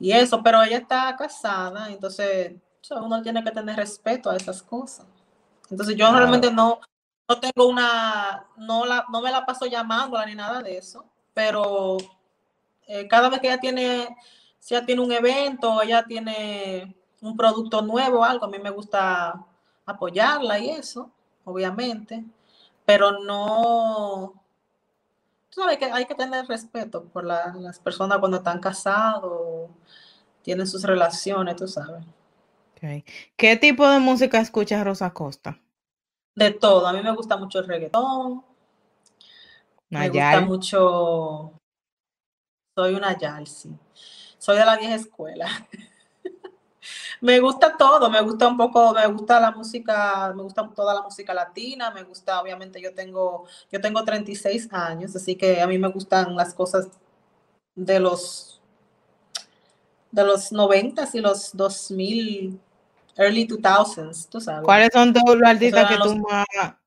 Speaker 2: y eso, pero ella está casada, entonces uno tiene que tener respeto a esas cosas. Entonces yo
Speaker 1: Claro.
Speaker 2: realmente no, no tengo una, no, la, no me la paso llamándola ni nada de eso, pero eh, cada vez que ella tiene, si ella tiene un evento, ella tiene un producto nuevo algo, a mí me gusta apoyarla y eso, obviamente, pero no, tú sabes que hay que tener respeto por la- las personas cuando están casados, tienen sus relaciones, tú sabes.
Speaker 1: Ok. ¿Qué tipo de música escucha Rosa Costa?
Speaker 2: De todo, a mí me gusta mucho el reggaetón, Me gusta mucho. Soy una Yal, sí. Soy de la vieja escuela. (laughs) Me gusta todo, me gusta un poco, me gusta la música, me gusta toda la música latina, me gusta, obviamente yo tengo, yo tengo 36 años, así que a mí me gustan las cosas de los de los 90 y los 2000, early 2000s, tú sabes.
Speaker 1: ¿Cuáles son todos los artistas que tú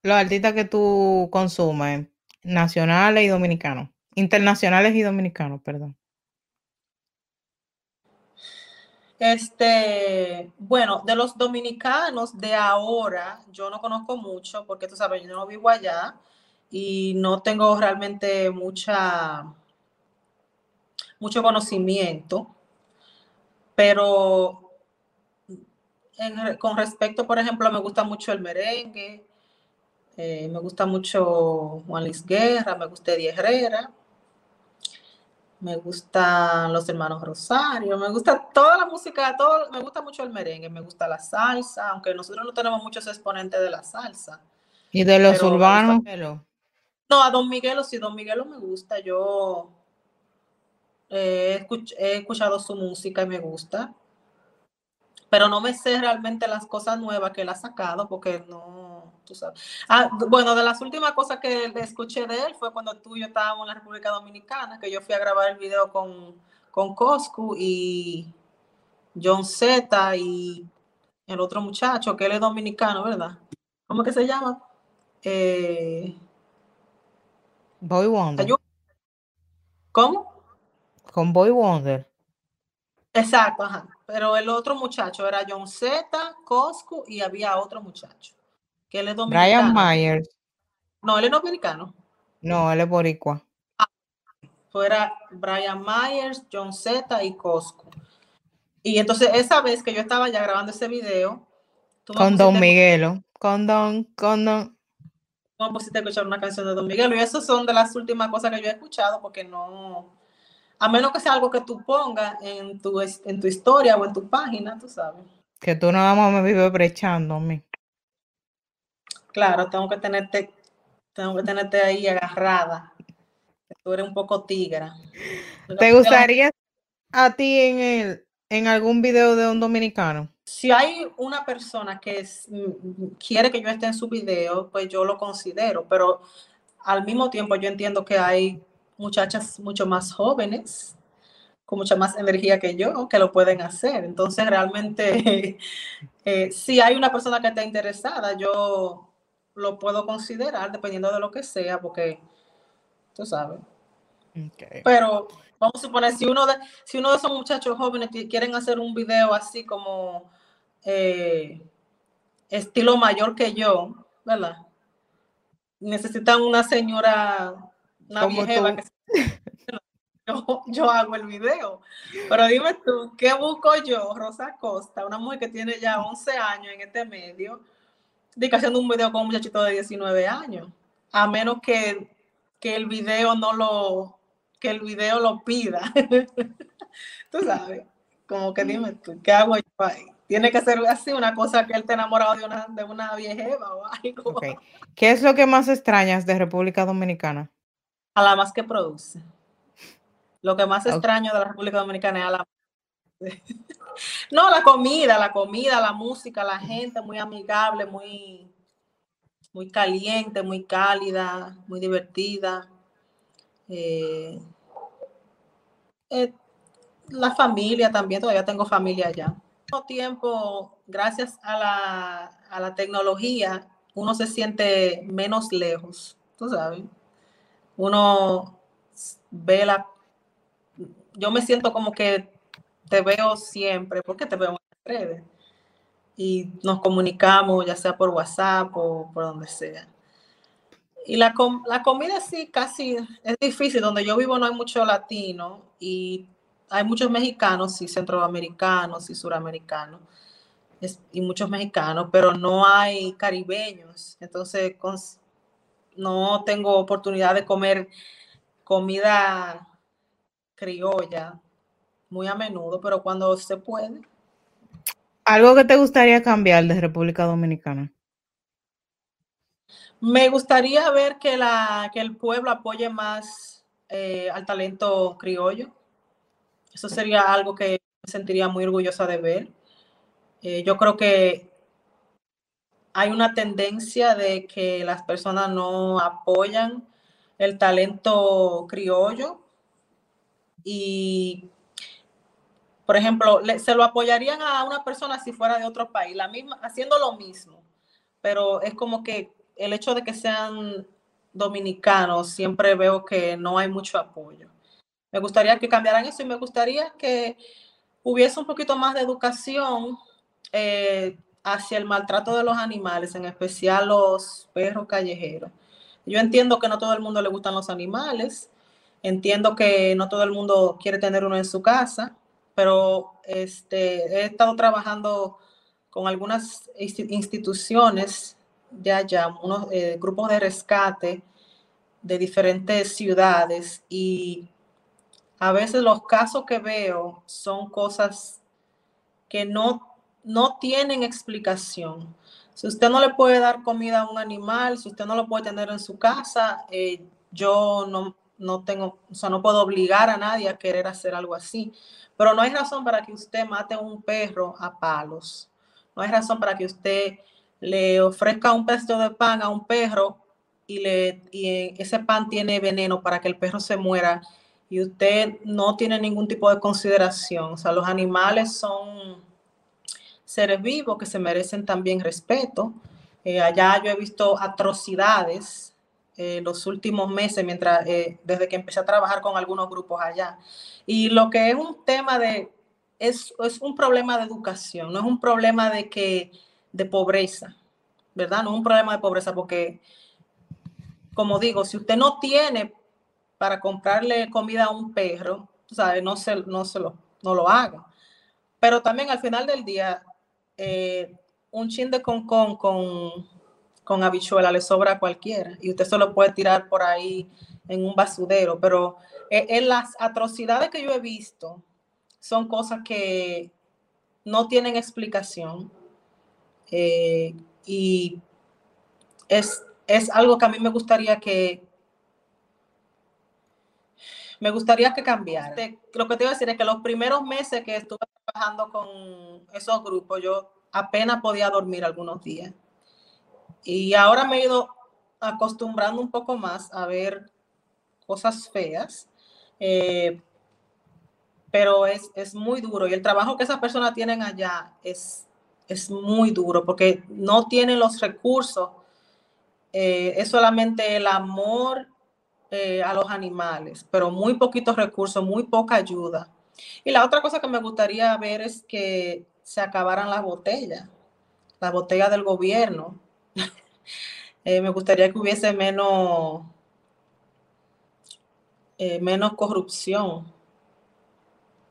Speaker 1: los artistas que tú consumes? Nacionales y dominicanos. Internacionales y dominicanos, perdón.
Speaker 2: Este, bueno, de los dominicanos de ahora, yo no conozco mucho porque tú sabes, yo no vivo allá y no tengo realmente mucha, mucho conocimiento, pero en con respecto, por ejemplo, me gusta mucho el merengue, eh, me gusta mucho Juan Luis Guerra, me gusta Eddie Herrera, me gustan los hermanos Rosario, me gusta toda la música, todo, me gusta mucho el merengue, me gusta la salsa, aunque nosotros no tenemos muchos exponentes de la salsa.
Speaker 1: Y de los
Speaker 2: Pero
Speaker 1: urbanos,
Speaker 2: No, a Don Miguelo sí, Don Miguelo me gusta, yo eh, escuch- he escuchado su música y me gusta, pero no me sé realmente las cosas nuevas que él ha sacado porque no, tú sabes. Ah, bueno, de las últimas cosas que escuché de él fue cuando tú y yo estábamos en la República Dominicana, que yo fui a grabar el video con, con Coscu y John Z y el otro muchacho, que él es dominicano, ¿verdad? ¿Cómo que se llama? Eh,
Speaker 1: Boy Wonder.
Speaker 2: ¿Cómo?
Speaker 1: Con Boy Wonder.
Speaker 2: Exacto, ajá. Pero el otro muchacho era John Z, Coscu y había otro muchacho, que él es
Speaker 1: Brian
Speaker 2: dominicano.
Speaker 1: Myers.
Speaker 2: No, él es dominicano.
Speaker 1: No, él es boricua.
Speaker 2: Fuera Brian Myers, John Z y Coscu. Y entonces esa vez que yo estaba ya grabando ese video, tú me
Speaker 1: Con Don Miguelo. Con Don, con Don.
Speaker 2: me pusiste a escuchar una canción de Don Miguel y esas son de las últimas cosas que yo he escuchado porque no, a menos que sea algo que tú pongas en tu, en tu historia o en tu página, tú sabes.
Speaker 1: Que tú nada más me vives brechando a mí.
Speaker 2: Claro, tengo que tenerte, tengo que tenerte ahí agarrada. Tú eres un poco tigra.
Speaker 1: ¿Te gustaría a ti en el, en algún video de un dominicano?
Speaker 2: Si hay una persona que es- quiere que yo esté en su video, pues yo lo considero, pero al mismo tiempo yo entiendo que hay muchachas mucho más jóvenes, con mucha más energía que yo, que lo pueden hacer. Entonces, realmente, (laughs) eh, si hay una persona que está interesada, yo lo puedo considerar dependiendo de lo que sea, porque tú sabes. Pero vamos a suponer, si uno de, si uno de esos muchachos jóvenes qui- quieren hacer un video así como eh, estilo mayor que yo, ¿verdad? Necesitan una señora, una viejeva que yo, (laughs) yo hago el video. Pero dime tú, ¿qué busco yo, Rosa Costa, una mujer que tiene ya 11 años en este medio, de que haciendo un video con un muchachito de 19 años? A menos que, que el video no lo, que el video lo pida. (laughs) tú sabes, como que dime tú, ¿qué hago yo ahí? Tiene que ser así, una cosa que él esté enamorado de una, de una viejeva o (laughs) algo.
Speaker 1: Ok. ¿Qué es lo que más extrañas de República Dominicana?
Speaker 2: A la más que produce. Lo que más
Speaker 1: Ok.
Speaker 2: extraño de la República Dominicana es a la (laughs) No, la comida, la comida, la música, la gente muy amigable, muy, muy caliente, muy cálida, muy divertida. Eh, eh, la familia también, todavía tengo familia allá. Al mismo tiempo, gracias a la, a la tecnología, uno se siente menos lejos, tú sabes. Uno ve la... Yo me siento como que te veo siempre, porque te veo en las redes. Y nos comunicamos, ya sea por WhatsApp o por donde sea. Y la, com- la comida sí, casi es difícil. Donde yo vivo no hay mucho latino y hay muchos mexicanos y centroamericanos y suramericanos y muchos mexicanos, pero no hay caribeños. Entonces no tengo oportunidad de comer comida criolla muy a menudo, pero cuando se puede,
Speaker 1: ¿Algo que te gustaría cambiar de República Dominicana?
Speaker 2: Me gustaría ver que, la, que el pueblo apoye más eh, al talento criollo. Eso sería algo que me sentiría muy orgullosa de ver. Eh, yo creo que hay una tendencia de que las personas no apoyan el talento criollo y, por ejemplo, se lo apoyarían a una persona si fuera de otro país, la misma, haciendo lo mismo, pero es como que el hecho de que sean dominicanos, siempre veo que no hay mucho apoyo. Me gustaría que cambiaran eso y me gustaría que hubiese un poquito más de educación eh, hacia el maltrato de los animales, en especial los perros callejeros. Yo entiendo que no todo el mundo le gustan los animales, entiendo que no todo el mundo quiere tener uno en su casa, pero este, he estado trabajando con algunas insti- instituciones de allá, unos eh, grupos de rescate de diferentes ciudades y a veces los casos que veo son cosas que no, no tienen explicación. Si usted no le puede dar comida a un animal, si usted no lo puede tener en su casa, eh, yo no, no tengo, o sea, no puedo obligar a nadie a querer hacer algo así. Pero no hay razón para que usted mate a un perro a palos. No hay razón para que usted le ofrezca un pedazo de pan a un perro y, le, y ese pan tiene veneno para que el perro se muera y usted no tiene ningún tipo de consideración. O sea, los animales son seres vivos que se merecen también respeto. Eh, allá yo he visto atrocidades eh, los últimos meses, mientras, eh, desde que empecé a trabajar con algunos grupos allá. Y lo que es un tema de, es, es un problema de educación, no es un problema de que, de pobreza, ¿verdad? No es un problema de pobreza porque, como digo, si usted no tiene para comprarle comida a un perro, ¿sabe? No, se, no, se lo, no lo haga. Pero también al final del día, eh, un chin de concón con, con habichuela le sobra a cualquiera y usted se lo puede tirar por ahí en un basudero, pero eh, en las atrocidades que yo he visto son cosas que no tienen explicación eh, y es, es algo que a mí me gustaría que me gustaría que cambiara. Te- Lo que te iba a decir es que los primeros meses que estuve trabajando con esos grupos, yo apenas podía dormir algunos días. Y ahora me he ido acostumbrando un poco más a ver cosas feas, eh, pero es, es muy duro. Y el trabajo que esas personas tienen allá es, es muy duro porque no tienen los recursos. eh, es solamente el amor eh, a los animales, pero muy poquitos recursos, muy poca ayuda. Y la otra cosa que me gustaría ver es que se acabaran las botellas, las botellas del gobierno. (laughs) Eh, me gustaría que hubiese menos, eh, menos corrupción,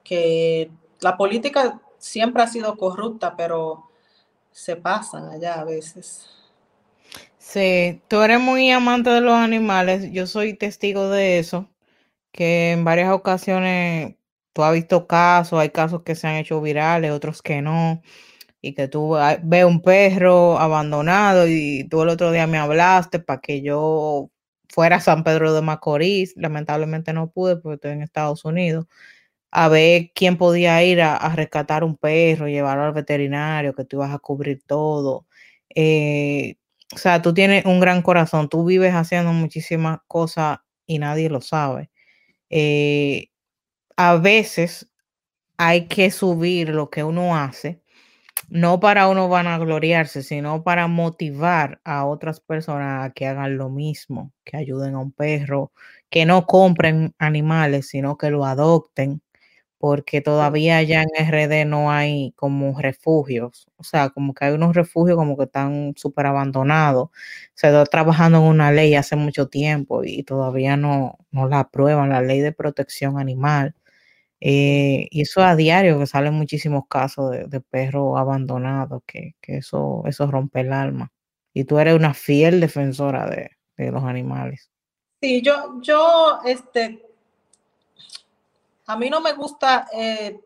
Speaker 2: que la política siempre ha sido corrupta, pero se pasan allá a veces.
Speaker 1: Sí, tú eres muy amante de los animales, yo soy testigo de eso, que en varias ocasiones tú has visto casos, hay casos que se han hecho virales, otros que no, y que tú ves un perro abandonado y tú el otro día me hablaste para que yo fuera a San Pedro de Macorís, lamentablemente no pude porque estoy en Estados Unidos, a ver quién podía ir a, a rescatar un perro, llevarlo al veterinario, que tú ibas a cubrir todo. Eh, o sea, tú tienes un gran corazón, tú vives haciendo muchísimas cosas y nadie lo sabe. Eh, a veces hay que subir lo que uno hace, no para uno vanagloriarse, sino para motivar a otras personas a que hagan lo mismo, que ayuden a un perro, que no compren animales, sino que lo adopten, porque todavía allá en RD no hay como refugios, o sea, como que hay unos refugios como que están súper abandonados. Se está trabajando en una ley hace mucho tiempo y todavía no, no la aprueban, la ley de protección animal. Eh, y eso a diario, que salen muchísimos casos de, de perros abandonados, que, que eso, eso rompe el alma. Y tú eres una fiel defensora de, de los animales.
Speaker 2: Sí, yo, yo, este, a mí no me gusta eh,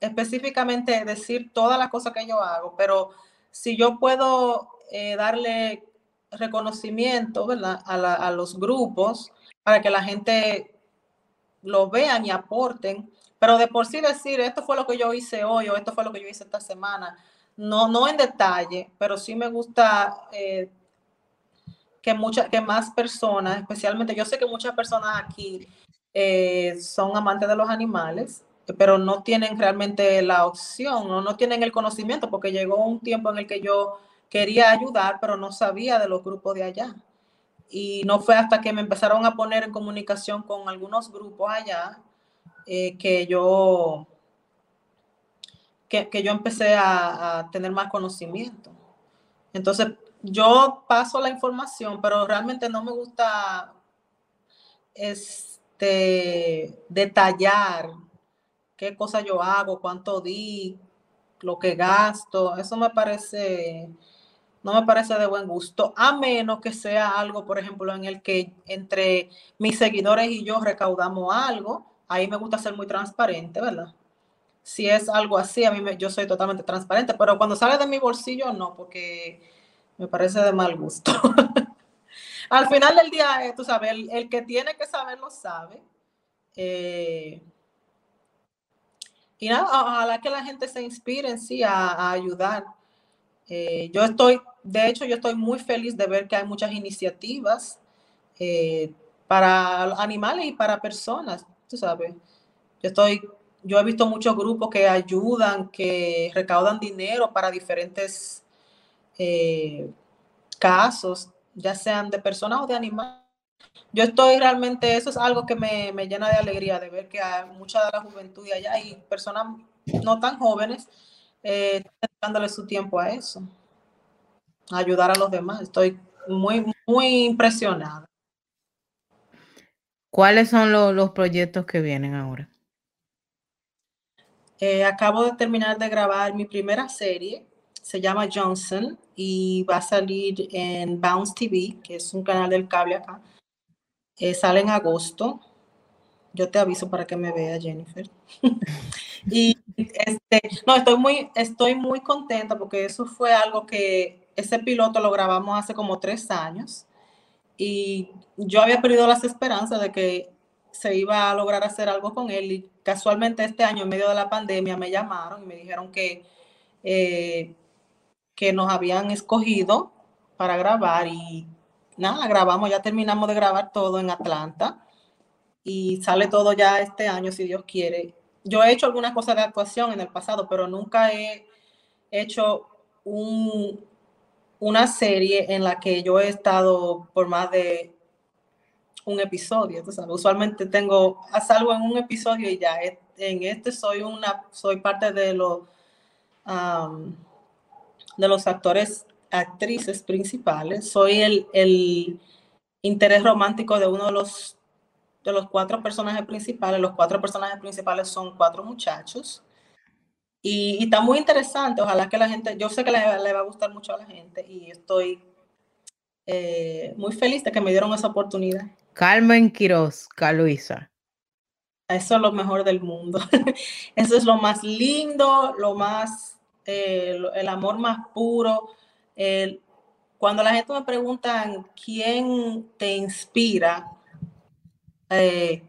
Speaker 2: específicamente decir todas las cosas que yo hago, pero si yo puedo eh, darle reconocimiento ¿verdad? A, a los grupos para que la gente lo vean y aporten, pero de por sí decir esto fue lo que yo hice hoy o esto fue lo que yo hice esta semana, no, no en detalle, pero sí me gusta eh, que, muchas que más personas, especialmente yo sé que muchas personas aquí eh, son amantes de los animales, pero no tienen realmente la opción o no tienen el conocimiento porque llegó un tiempo en el que yo quería ayudar, pero no sabía de los grupos de allá. Y no fue hasta que me empezaron a poner en comunicación con algunos grupos allá eh, que yo que, que yo empecé a, a tener más conocimiento. Entonces, yo paso la información, pero realmente no me gusta este, detallar qué cosa yo hago, cuánto di, lo que gasto. Eso me parece, no me parece de buen gusto, a menos que sea algo, por ejemplo, en el que entre mis seguidores y yo recaudamos algo. Ahí me gusta ser muy transparente, ¿verdad? Si es algo así, a mí me, yo soy totalmente transparente, pero cuando sale de mi bolsillo, no, porque me parece de mal gusto. (laughs) Al final del día, eh, tú sabes, el, que tiene que saber lo sabe. Eh, y nada, ojalá que la gente se inspire en sí a, ayudar. Eh, yo estoy, de hecho, yo estoy muy feliz de ver que hay muchas iniciativas para animales y para personas, tú sabes. Yo estoy, yo he visto muchos grupos que ayudan, que recaudan dinero para diferentes eh, casos, ya sean de personas o de animales. Yo estoy realmente, eso es algo que me, me llena de alegría de ver que hay mucha de la juventud de allá y personas no tan jóvenes eh, dándole su tiempo a eso, a ayudar a los demás. Estoy muy, muy impresionada.
Speaker 1: ¿Cuáles son lo- los proyectos que vienen ahora?
Speaker 2: Eh, acabo de terminar de grabar mi primera serie, se llama Johnson y va a salir en Bounce TV, que es un canal del cable acá. Eh, sale en agosto. Yo te aviso para que me vea, Jennifer. (laughs) y este, no, estoy muy, estoy muy contenta porque eso fue algo que ese piloto lo grabamos hace como tres años y yo había perdido las esperanzas de que se iba a lograr hacer algo con él y casualmente este año en medio de la pandemia me llamaron y me dijeron que, eh, que nos habían escogido para grabar y nada, grabamos, ya terminamos de grabar todo en Atlanta y sale todo ya este año si Dios quiere. Yo he hecho algunas cosas de actuación en el pasado, pero nunca he hecho un, una serie en la que yo he estado por más de un episodio. Usualmente tengo, salgo en un episodio y ya. E- En este soy una, soy parte de los am, de los actores, actrices principales. Soy el, el interés romántico de uno de los de los cuatro personajes principales. Los cuatro personajes principales son cuatro muchachos. Y, y está muy interesante. Ojalá que la gente, yo sé que le, le va a gustar mucho a la gente y estoy eh, muy feliz de que me dieron esa oportunidad.
Speaker 1: Carmen Quiroz, Luisa.
Speaker 2: Eso es lo mejor del mundo. (laughs) Eso es lo más lindo, lo más, eh, el amor más puro. El- cuando la gente me pregunta quién te inspira, eh,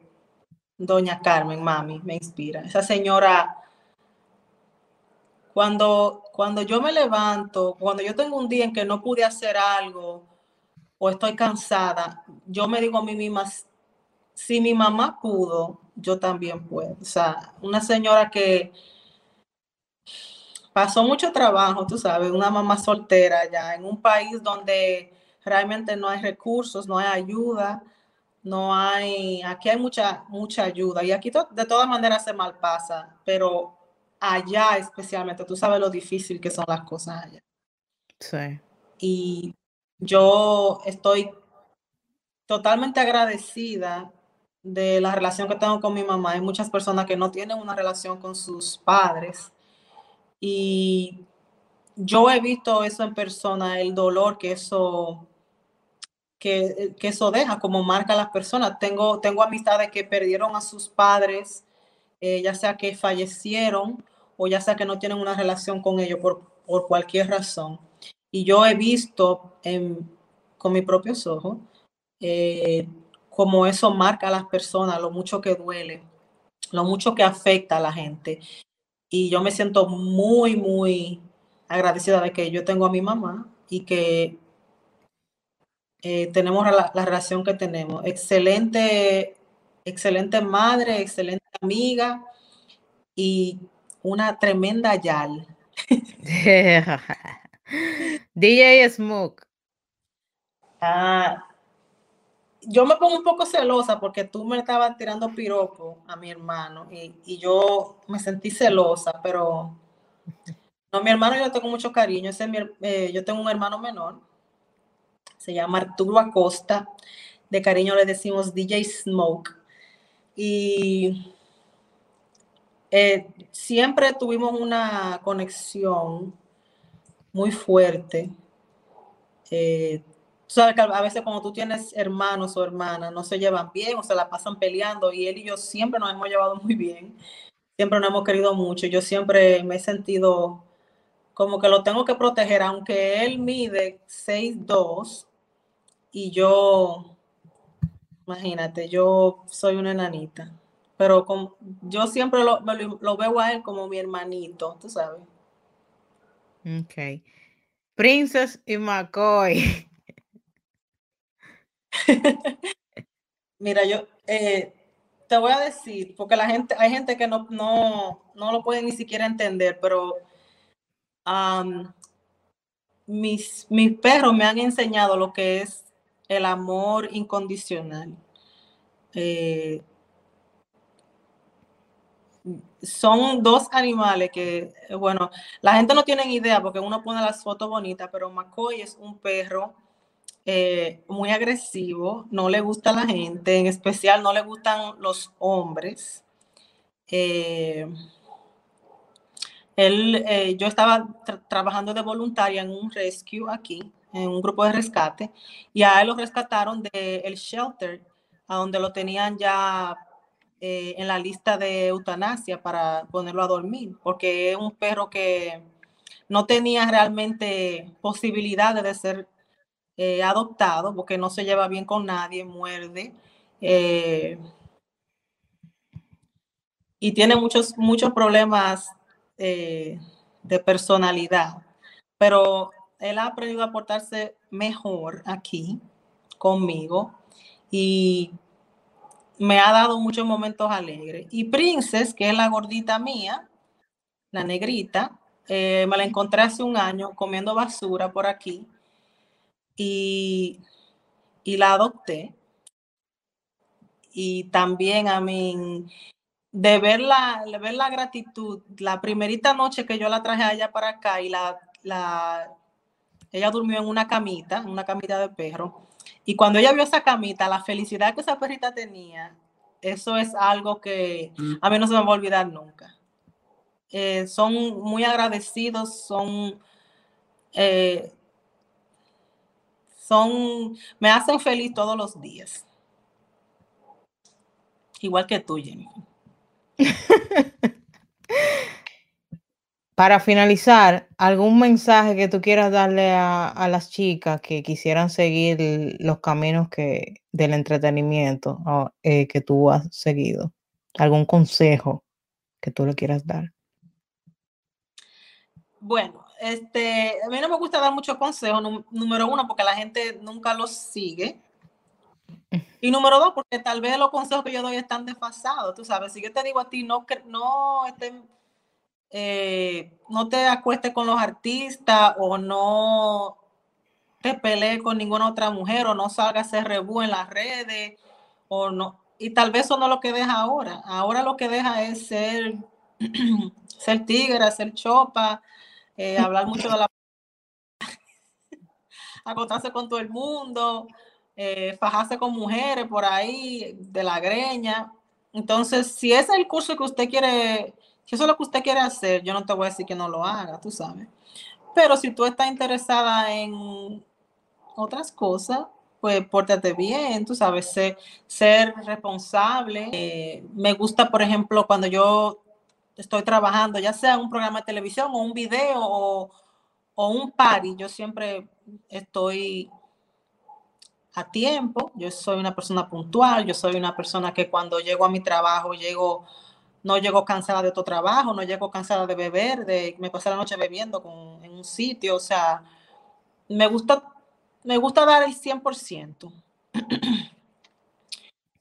Speaker 2: doña Carmen, mami, me inspira. Esa señora, cuando, cuando yo me levanto, cuando yo tengo un día en que no pude hacer algo o estoy cansada, yo me digo a mí misma, si mi mamá pudo, yo también puedo. O sea, una señora que pasó mucho trabajo, tú sabes, una mamá soltera ya en un país donde realmente no hay recursos, no hay ayuda, no hay, aquí hay mucha, mucha ayuda y aquí to- de todas maneras se malpasa, pero allá especialmente, tú sabes lo difícil que son las cosas allá.
Speaker 1: Sí.
Speaker 2: Y yo estoy totalmente agradecida de la relación que tengo con mi mamá. Hay muchas personas que no tienen una relación con sus padres. Y yo he visto eso en persona, el dolor que eso, que, que eso deja, como marca a las personas. Tengo, tengo amistades que perdieron a sus padres, eh, ya sea que fallecieron o ya sea que no tienen una relación con ellos por, por cualquier razón. Y yo he visto con mis propios ojos, eh, como eso marca a las personas, lo mucho que duele, lo mucho que afecta a la gente. Y yo me siento muy, muy agradecida de que yo tengo a mi mamá y que eh, tenemos la, la relación que tenemos. Excelente, excelente madre, excelente amiga y una tremenda yal. (laughs)
Speaker 1: DJ Smoke.
Speaker 2: Ah, yo me pongo un poco celosa porque tú me estabas tirando piropo a mi hermano y, y yo me sentí celosa, pero no, mi hermano yo tengo mucho cariño. Ese es mi eh, yo tengo un hermano menor, se llama Arturo Acosta. De cariño le decimos DJ Smoke. Y eh, siempre tuvimos una conexión muy fuerte. Eh, sabes que a veces cuando tú tienes hermanos o hermanas no se llevan bien o se la pasan peleando y él y yo siempre nos hemos llevado muy bien, siempre nos hemos querido mucho. Yo siempre me he sentido como que lo tengo que proteger, aunque él mide 6'2 y yo, imagínate, yo soy una enanita, pero con- yo siempre lo, lo- lo veo a él como mi hermanito, tú sabes.
Speaker 1: Ok. Princess y McCoy. (laughs)
Speaker 2: Mira, yo eh, te voy a decir, porque la gente, hay gente que no, no, no lo puede ni siquiera entender, pero am, mis, mis perros me han enseñado lo que es el amor incondicional. Eh, son dos animales que, bueno, la gente no tiene idea porque uno pone las fotos bonitas, pero McCoy es un perro eh, muy agresivo, no le gusta a la gente, en especial no le gustan los hombres. Eh, él, eh, yo estaba tra- trabajando de voluntaria en un rescue aquí, en un grupo de rescate, y a él lo rescataron del shelter, a donde lo tenían ya eh, en la lista de eutanasia para ponerlo a dormir, porque es un perro que no tenía realmente posibilidades de ser eh, adoptado porque no se lleva bien con nadie, muerde. eh, y tiene muchos, muchos problemas eh, de personalidad. Pero él ha aprendido a portarse mejor aquí conmigo y me ha dado muchos momentos alegres. Y Princess, que es la gordita mía, la negrita, eh, me la encontré hace un año comiendo basura por aquí y, y la adopté. Y también a mí, de ver la, de ver la gratitud, la primerita noche que yo la traje allá para acá y la, la, ella durmió en una camita, en una camita de perro. Y cuando ella vio esa camita, la felicidad que esa perrita tenía, eso es algo que a mí no se me va a olvidar nunca. Eh, son muy agradecidos, son, eh, son, me hacen feliz todos los días. Igual que tú, Jenny. (laughs)
Speaker 1: Para finalizar, ¿algún mensaje que tú quieras darle a, las chicas que quisieran seguir los caminos que, del entretenimiento eh, que tú has seguido? ¿Algún consejo que tú le quieras dar?
Speaker 2: Bueno, este, a mí no me gusta dar muchos consejos, nú- número uno, porque la gente nunca los sigue. Y número dos, porque tal vez los consejos que yo doy están desfasados, tú sabes. Si yo te digo a ti, no, no, este, eh, no te acuestes con los artistas o no te pelees con ninguna otra mujer o no salgas a rebú en las redes o no. Y tal vez eso no es lo que deja ahora. Ahora lo que deja es ser, (clears throat) ser tigre, ser chopa, eh, hablar mucho de la (laughs) acostarse con todo el mundo, eh, fajarse con mujeres por ahí, de la greña. Entonces, si ese es el curso que usted quiere, si eso es lo que usted quiere hacer, yo no te voy a decir que no lo haga, tú sabes. Pero si tú estás interesada en otras cosas, pues pórtate bien, tú sabes, ser, ser responsable. Eh, me gusta, por ejemplo, cuando yo estoy trabajando, ya sea un programa de televisión o un video o, o un party, yo siempre estoy a tiempo, yo soy una persona puntual, yo soy una persona que cuando llego a mi trabajo llego, no llego cansada de otro trabajo, no llego cansada de beber, de me pasé la noche bebiendo con, en un sitio, o sea, me gusta, me gusta dar el 100%. (clears throat)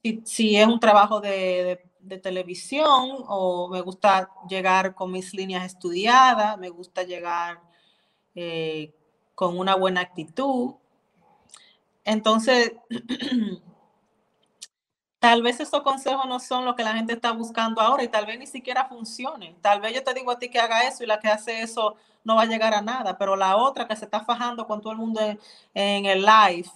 Speaker 2: si, si es un trabajo de, de, televisión o me gusta llegar con mis líneas estudiadas, me gusta llegar eh, con una buena actitud. Entonces, (clears throat) tal vez esos consejos no son lo que la gente está buscando ahora y tal vez ni siquiera funcione. Tal vez yo te digo a ti que haga eso y la que hace eso no va a llegar a nada, pero la otra que se está fajando con todo el mundo en, en el live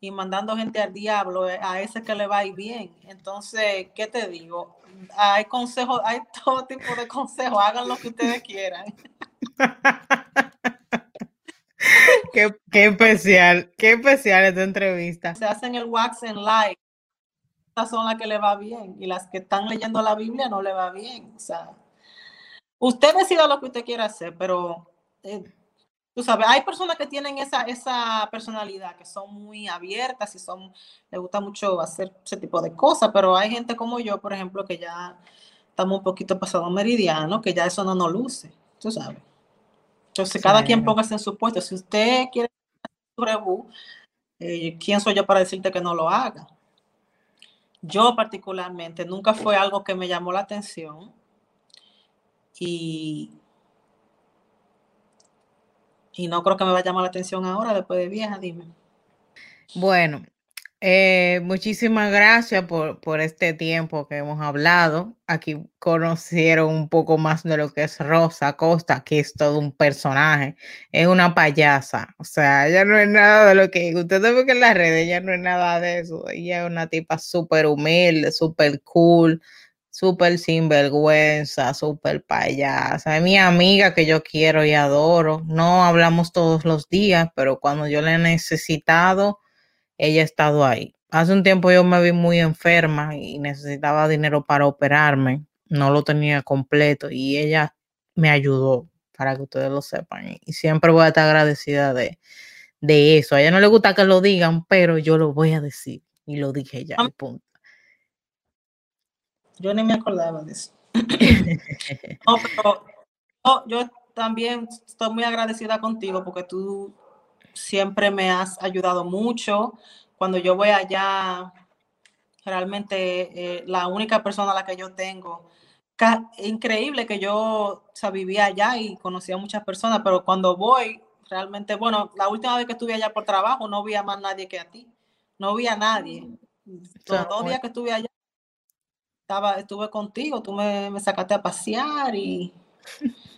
Speaker 2: y mandando gente al diablo, eh, a ese que le va a ir bien. Entonces, ¿qué te digo? Hay consejos, hay (laughs) todo tipo de consejos, hagan lo que ustedes quieran. (laughs)
Speaker 1: Qué, qué especial, qué especial esta entrevista.
Speaker 2: Se hacen el wax en live. Estas son las que le va bien y las que están leyendo la Biblia no le va bien. O sea, usted decida lo que usted quiera hacer, pero eh, tú sabes, hay personas que tienen esa, esa personalidad, que son muy abiertas y son, les gusta mucho hacer ese tipo de cosas, pero hay gente como yo, por ejemplo, que ya estamos un poquito pasado meridiano, que ya eso no nos luce, tú sabes. Entonces, cada quien póngase en su puesto. Si usted quiere su rebú, eh, ¿quién soy yo para decirte que no lo haga? Yo particularmente, nunca fue algo que me llamó la atención y, y no creo que me va a llamar la atención ahora después de vieja, dime.
Speaker 1: Bueno, eh, muchísimas gracias por, por este tiempo que hemos hablado. Aquí conocieron un poco más de lo que es Rosa Costa, que es todo un personaje, es una payasa. O sea, ella no es nada de lo que ustedes ven en las redes, ella no es nada de eso. Ella es una tipa súper humilde, súper cool, súper sinvergüenza, súper payasa. Es mi amiga que yo quiero y adoro. No hablamos todos los días, pero cuando yo la he necesitado, ella ha estado ahí. Hace un tiempo yo me vi muy enferma y necesitaba dinero para operarme. No lo tenía completo y ella me ayudó, para que ustedes lo sepan. Y siempre voy a estar agradecida de, de eso. A ella no le gusta que lo digan, pero yo lo voy a decir. Y lo dije ya, y punto.
Speaker 2: Yo ni me acordaba de eso. (laughs) No, pero no, yo también estoy muy agradecida contigo porque tú siempre me has ayudado mucho. Cuando yo voy allá, realmente eh, la única persona a la que yo tengo, increíble que yo o sea, vivía allá y conocía a muchas personas, pero cuando voy, realmente, bueno, la última vez que estuve allá por trabajo no vi a más nadie que a ti. No vi a nadie. Los dos días que estuve allá, estaba, estuve contigo, tú me, me sacaste a pasear y... (laughs)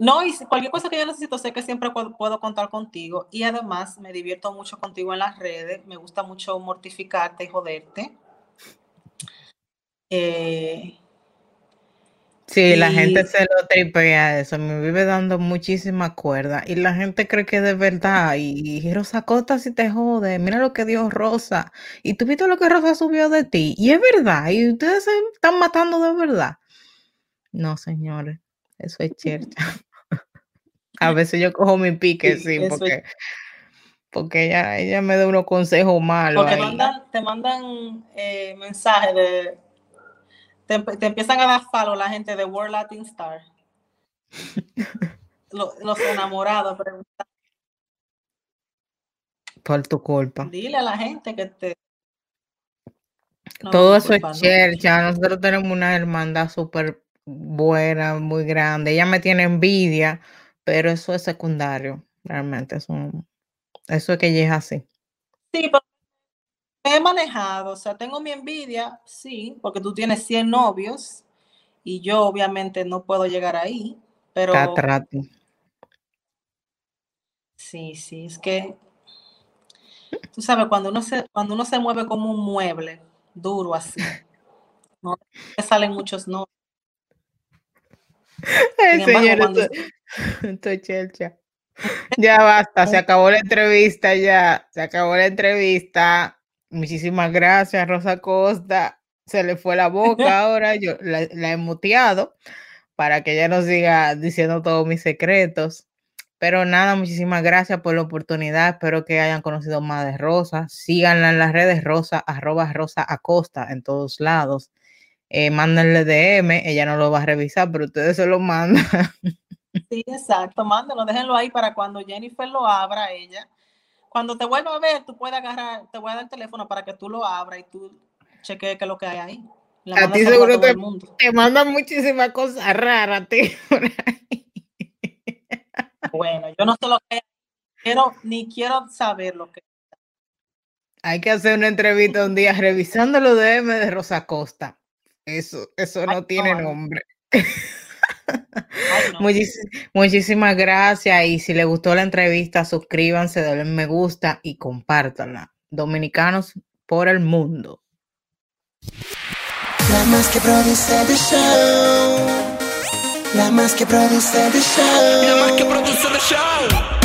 Speaker 2: No, y cualquier cosa que yo necesito, sé que siempre puedo, contar contigo. Y además me divierto mucho contigo en las redes. Me gusta mucho mortificarte y joderte. Eh,
Speaker 1: Sí, la gente se lo tripea eso, me vive dando muchísima cuerda y la gente cree que de verdad y, y Rosa Costa si te jode, mira lo que dio Rosa y tú viste lo que Rosa subió de ti y es verdad y ustedes se están matando de verdad. No, señores, eso es chercha. A (laughs) veces yo cojo mi pique,
Speaker 2: sí, es
Speaker 1: porque, porque ella, ella me da unos consejos malos
Speaker 2: porque mandan, te mandan eh, mensajes de... Te, te empiezan a dar follow la gente de World Latin Star. (laughs) Lo- los enamorados. preguntan,
Speaker 1: Por tu culpa.
Speaker 2: Dile a la gente que te... No,
Speaker 1: Todo eso es
Speaker 2: culpa, ¿no?
Speaker 1: chercha. Nosotros tenemos una hermandad súper buena, muy grande. Ella me tiene envidia, pero eso es secundario, realmente. Eso, eso es que ella es así.
Speaker 2: Sí, pero he manejado, o sea, tengo mi envidia, sí, porque tú tienes 100 novios y yo obviamente no puedo llegar ahí, pero
Speaker 1: Catrati.
Speaker 2: sí, sí, es que tú sabes, cuando uno se, cuando uno se mueve como un mueble duro así, no te salen muchos no.
Speaker 1: Ay, señor,
Speaker 2: cuando
Speaker 1: esto, (laughs) esto. (laughs) Ya basta, se acabó la entrevista ya, se acabó la entrevista. Muchísimas gracias, Rosa Costa. Se le fue la boca (laughs) ahora, yo la, la he muteado para que ella no siga diciendo todos mis secretos. Pero nada, muchísimas gracias por la oportunidad. Espero que hayan conocido más de Rosa. Síganla en las redes Rosa, arroba Rosa Acosta en todos lados. Eh, mándenle DM, ella no lo va a revisar, pero ustedes se lo mandan.
Speaker 2: Sí, exacto, mándenlo, déjenlo ahí para cuando Jennifer lo abra ella. Cuando te vuelva a ver, tú puedes agarrar, te voy a dar el teléfono para que tú lo abras y tú cheques qué es lo que hay ahí.
Speaker 1: A ti seguro te, te mandan muchísimas cosas raras, tío.
Speaker 2: Bueno, yo no sé lo que quiero, ni quiero saber lo que.
Speaker 1: Hay que hacer una entrevista un día revisando los DM de Rosa Costa. Eso, eso no
Speaker 2: Ay,
Speaker 1: tiene
Speaker 2: no.
Speaker 1: nombre.
Speaker 2: Ay, (laughs) no.
Speaker 1: Muchis- muchísimas gracias y si les gustó la entrevista, suscríbanse, denle me gusta y compártanla. Dominicanos por el mundo.
Speaker 3: La más que produce the show. La más que produce the show.
Speaker 4: La más que produce de show.